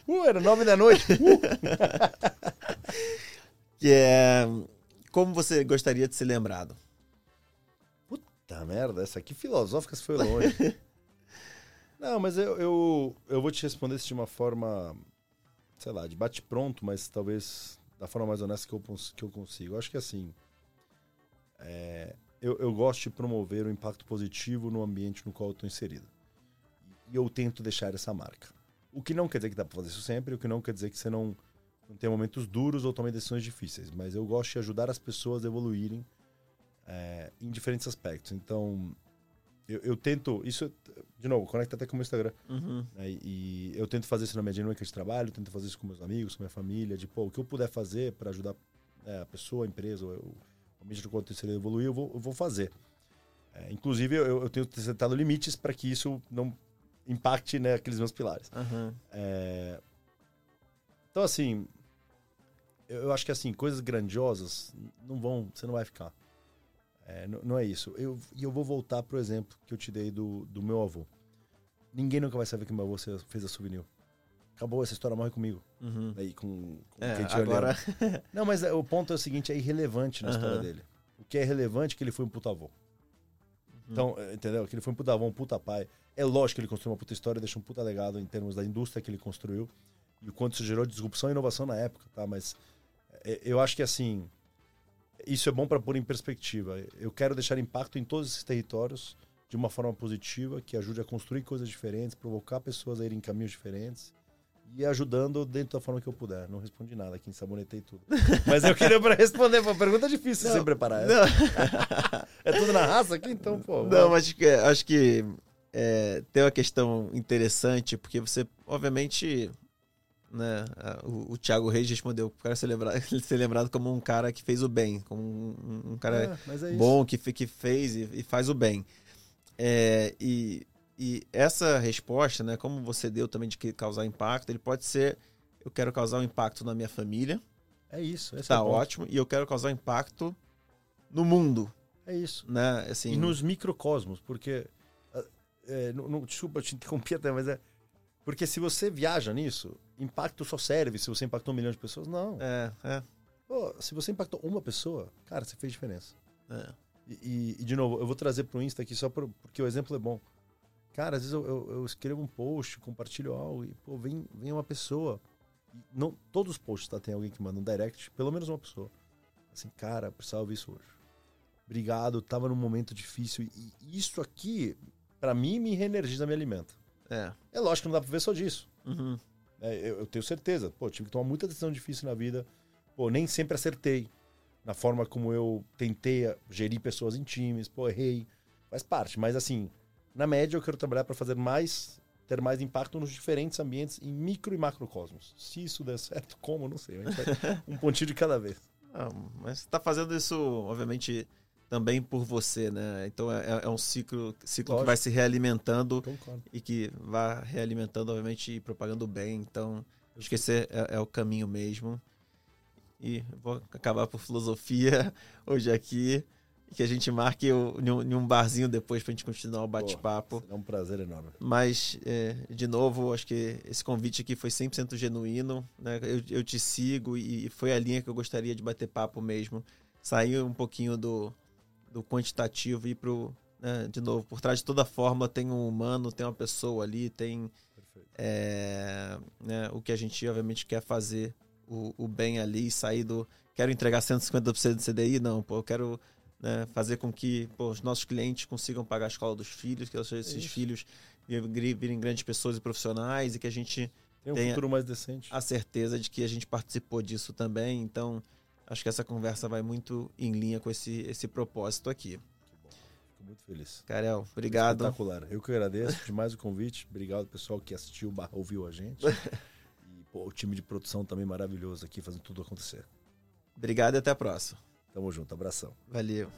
Uh, era nove da noite. Uh. que é. Como você gostaria de ser lembrado? Puta merda, essa aqui filosófica foi longe. Não, mas eu, eu, eu vou te responder isso de uma forma, sei lá, de bate-pronto, mas talvez da forma mais honesta que eu, que eu consigo. Eu acho que assim, é, eu, eu gosto de promover o impacto positivo no ambiente no qual eu estou inserido. E eu tento deixar essa marca. O que não quer dizer que dá para fazer isso sempre, o que não quer dizer que você não, não tem momentos duros ou tome decisões difíceis. Mas eu gosto de ajudar as pessoas a evoluírem é, em diferentes aspectos. Então, eu, eu, tento. Isso, de novo, conecta até com o meu Instagram. Uhum. Né? E eu tento fazer isso na minha dinâmica de trabalho, tento fazer isso com meus amigos, com minha família, de pô, o que eu puder fazer para ajudar né, a pessoa, a empresa, o, ambiente do qual eu evoluir, eu vou, eu vou fazer. É, inclusive, eu, eu tenho sentado limites para que isso não impacte né, aqueles meus pilares. Uhum. É, então, assim, eu acho que assim, coisas grandiosas não vão, você não vai ficar. É, não é isso. Eu, e eu vou voltar pro exemplo que eu te dei do, do meu avô. Ninguém nunca vai saber que meu avô fez a souvenir. Acabou, essa história morre comigo. Uhum. Aí, com, com é, agora... Não, mas é, o ponto é o seguinte, é irrelevante na uhum. história dele. O que é relevante é que ele foi um puta avô. Uhum. Então, é, entendeu? Que ele foi um puta avô, um puta pai. É lógico que ele construiu uma puta história, deixou um puta legado em termos da indústria que ele construiu. E o quanto isso gerou disrupção e inovação na época, tá? Mas eu acho que, assim, isso é bom para pôr em perspectiva. Eu quero deixar impacto em todos esses territórios de uma forma positiva, que ajude a construir coisas diferentes, provocar pessoas a irem em caminhos diferentes e ajudando dentro da forma que eu puder. Não respondi nada aqui, sabonetei tudo. Mas eu queria para responder uma pergunta difícil não, sem preparar. é tudo na raça aqui, então, pô. Não, mas acho que, acho que é, tem uma questão interessante, porque você, obviamente, né? O, o Thiago Reis respondeu para ser lembrado, ser lembrado como um cara que fez o bem, como um, um cara é, é bom que, que fez e, e faz o bem. É, e, e essa resposta, né, como você deu também de causar impacto, ele pode ser eu quero causar um impacto na minha família. É isso. Esse tá é ótimo. E eu quero causar impacto no mundo. É isso. Né? Assim, e nos microcosmos, porque. É, não, desculpa, te interrompi até, mas é. Porque se você viaja nisso, impacto só serve se você impactou um milhão de pessoas? Não. É, é. Pô, se você impactou uma pessoa, cara, você fez diferença. É. E, e, de novo, eu vou trazer pro Insta aqui só por, porque o exemplo é bom. Cara, às vezes eu, eu, eu, escrevo um post, compartilho algo e, pô, vem, vem uma pessoa. Não, todos os posts, tá? Tem alguém que manda um direct, pelo menos uma pessoa. Assim, cara, precisava ver isso hoje. Obrigado, tava num momento difícil. E, e isso aqui, para mim, me reenergiza, me alimenta. É. É lógico que não dá pra ver só disso. Uhum. É, eu, eu, tenho certeza. Pô, tive que tomar muita decisão difícil na vida. Pô, nem sempre acertei na forma como eu tentei gerir pessoas em times. Pô, errei. Faz parte. Mas, assim, na média, eu quero trabalhar para fazer mais, ter mais impacto nos diferentes ambientes em micro e macrocosmos. Se isso der certo, como? Não sei. um pontinho de cada vez. Não, mas está fazendo isso, obviamente, também por você, né? Então é, é um ciclo, ciclo que vai se realimentando Concordo. e que vai realimentando, obviamente, e propagando bem. Então, esse é, é o caminho mesmo. E vou acabar por filosofia hoje aqui. Que a gente marque em um barzinho depois para a gente continuar o bate-papo. É um prazer enorme. Mas, é, de novo, acho que esse convite aqui foi 100% genuíno. Né? Eu, eu te sigo e foi a linha que eu gostaria de bater papo mesmo. Sair um pouquinho do, do quantitativo e pro, né, de novo, por trás de toda forma tem um humano, tem uma pessoa ali, tem é, né, o que a gente obviamente quer fazer o, o bem ali, sair do quero entregar 150% de CDI, não, pô, eu quero né, fazer com que pô, os nossos clientes consigam pagar a escola dos filhos, que esses Isso. filhos virem grandes pessoas e profissionais e que a gente tem um tenha futuro mais decente. A certeza de que a gente participou disso também, então acho que essa conversa vai muito em linha com esse, esse propósito aqui. Fico muito feliz. Carel, obrigado. Espetacular. Eu que agradeço demais o convite. Obrigado, pessoal, que assistiu, ouviu a gente. e pô, o time de produção também maravilhoso aqui, fazendo tudo acontecer. Obrigado e até a próxima. Tamo junto, abração. Valeu.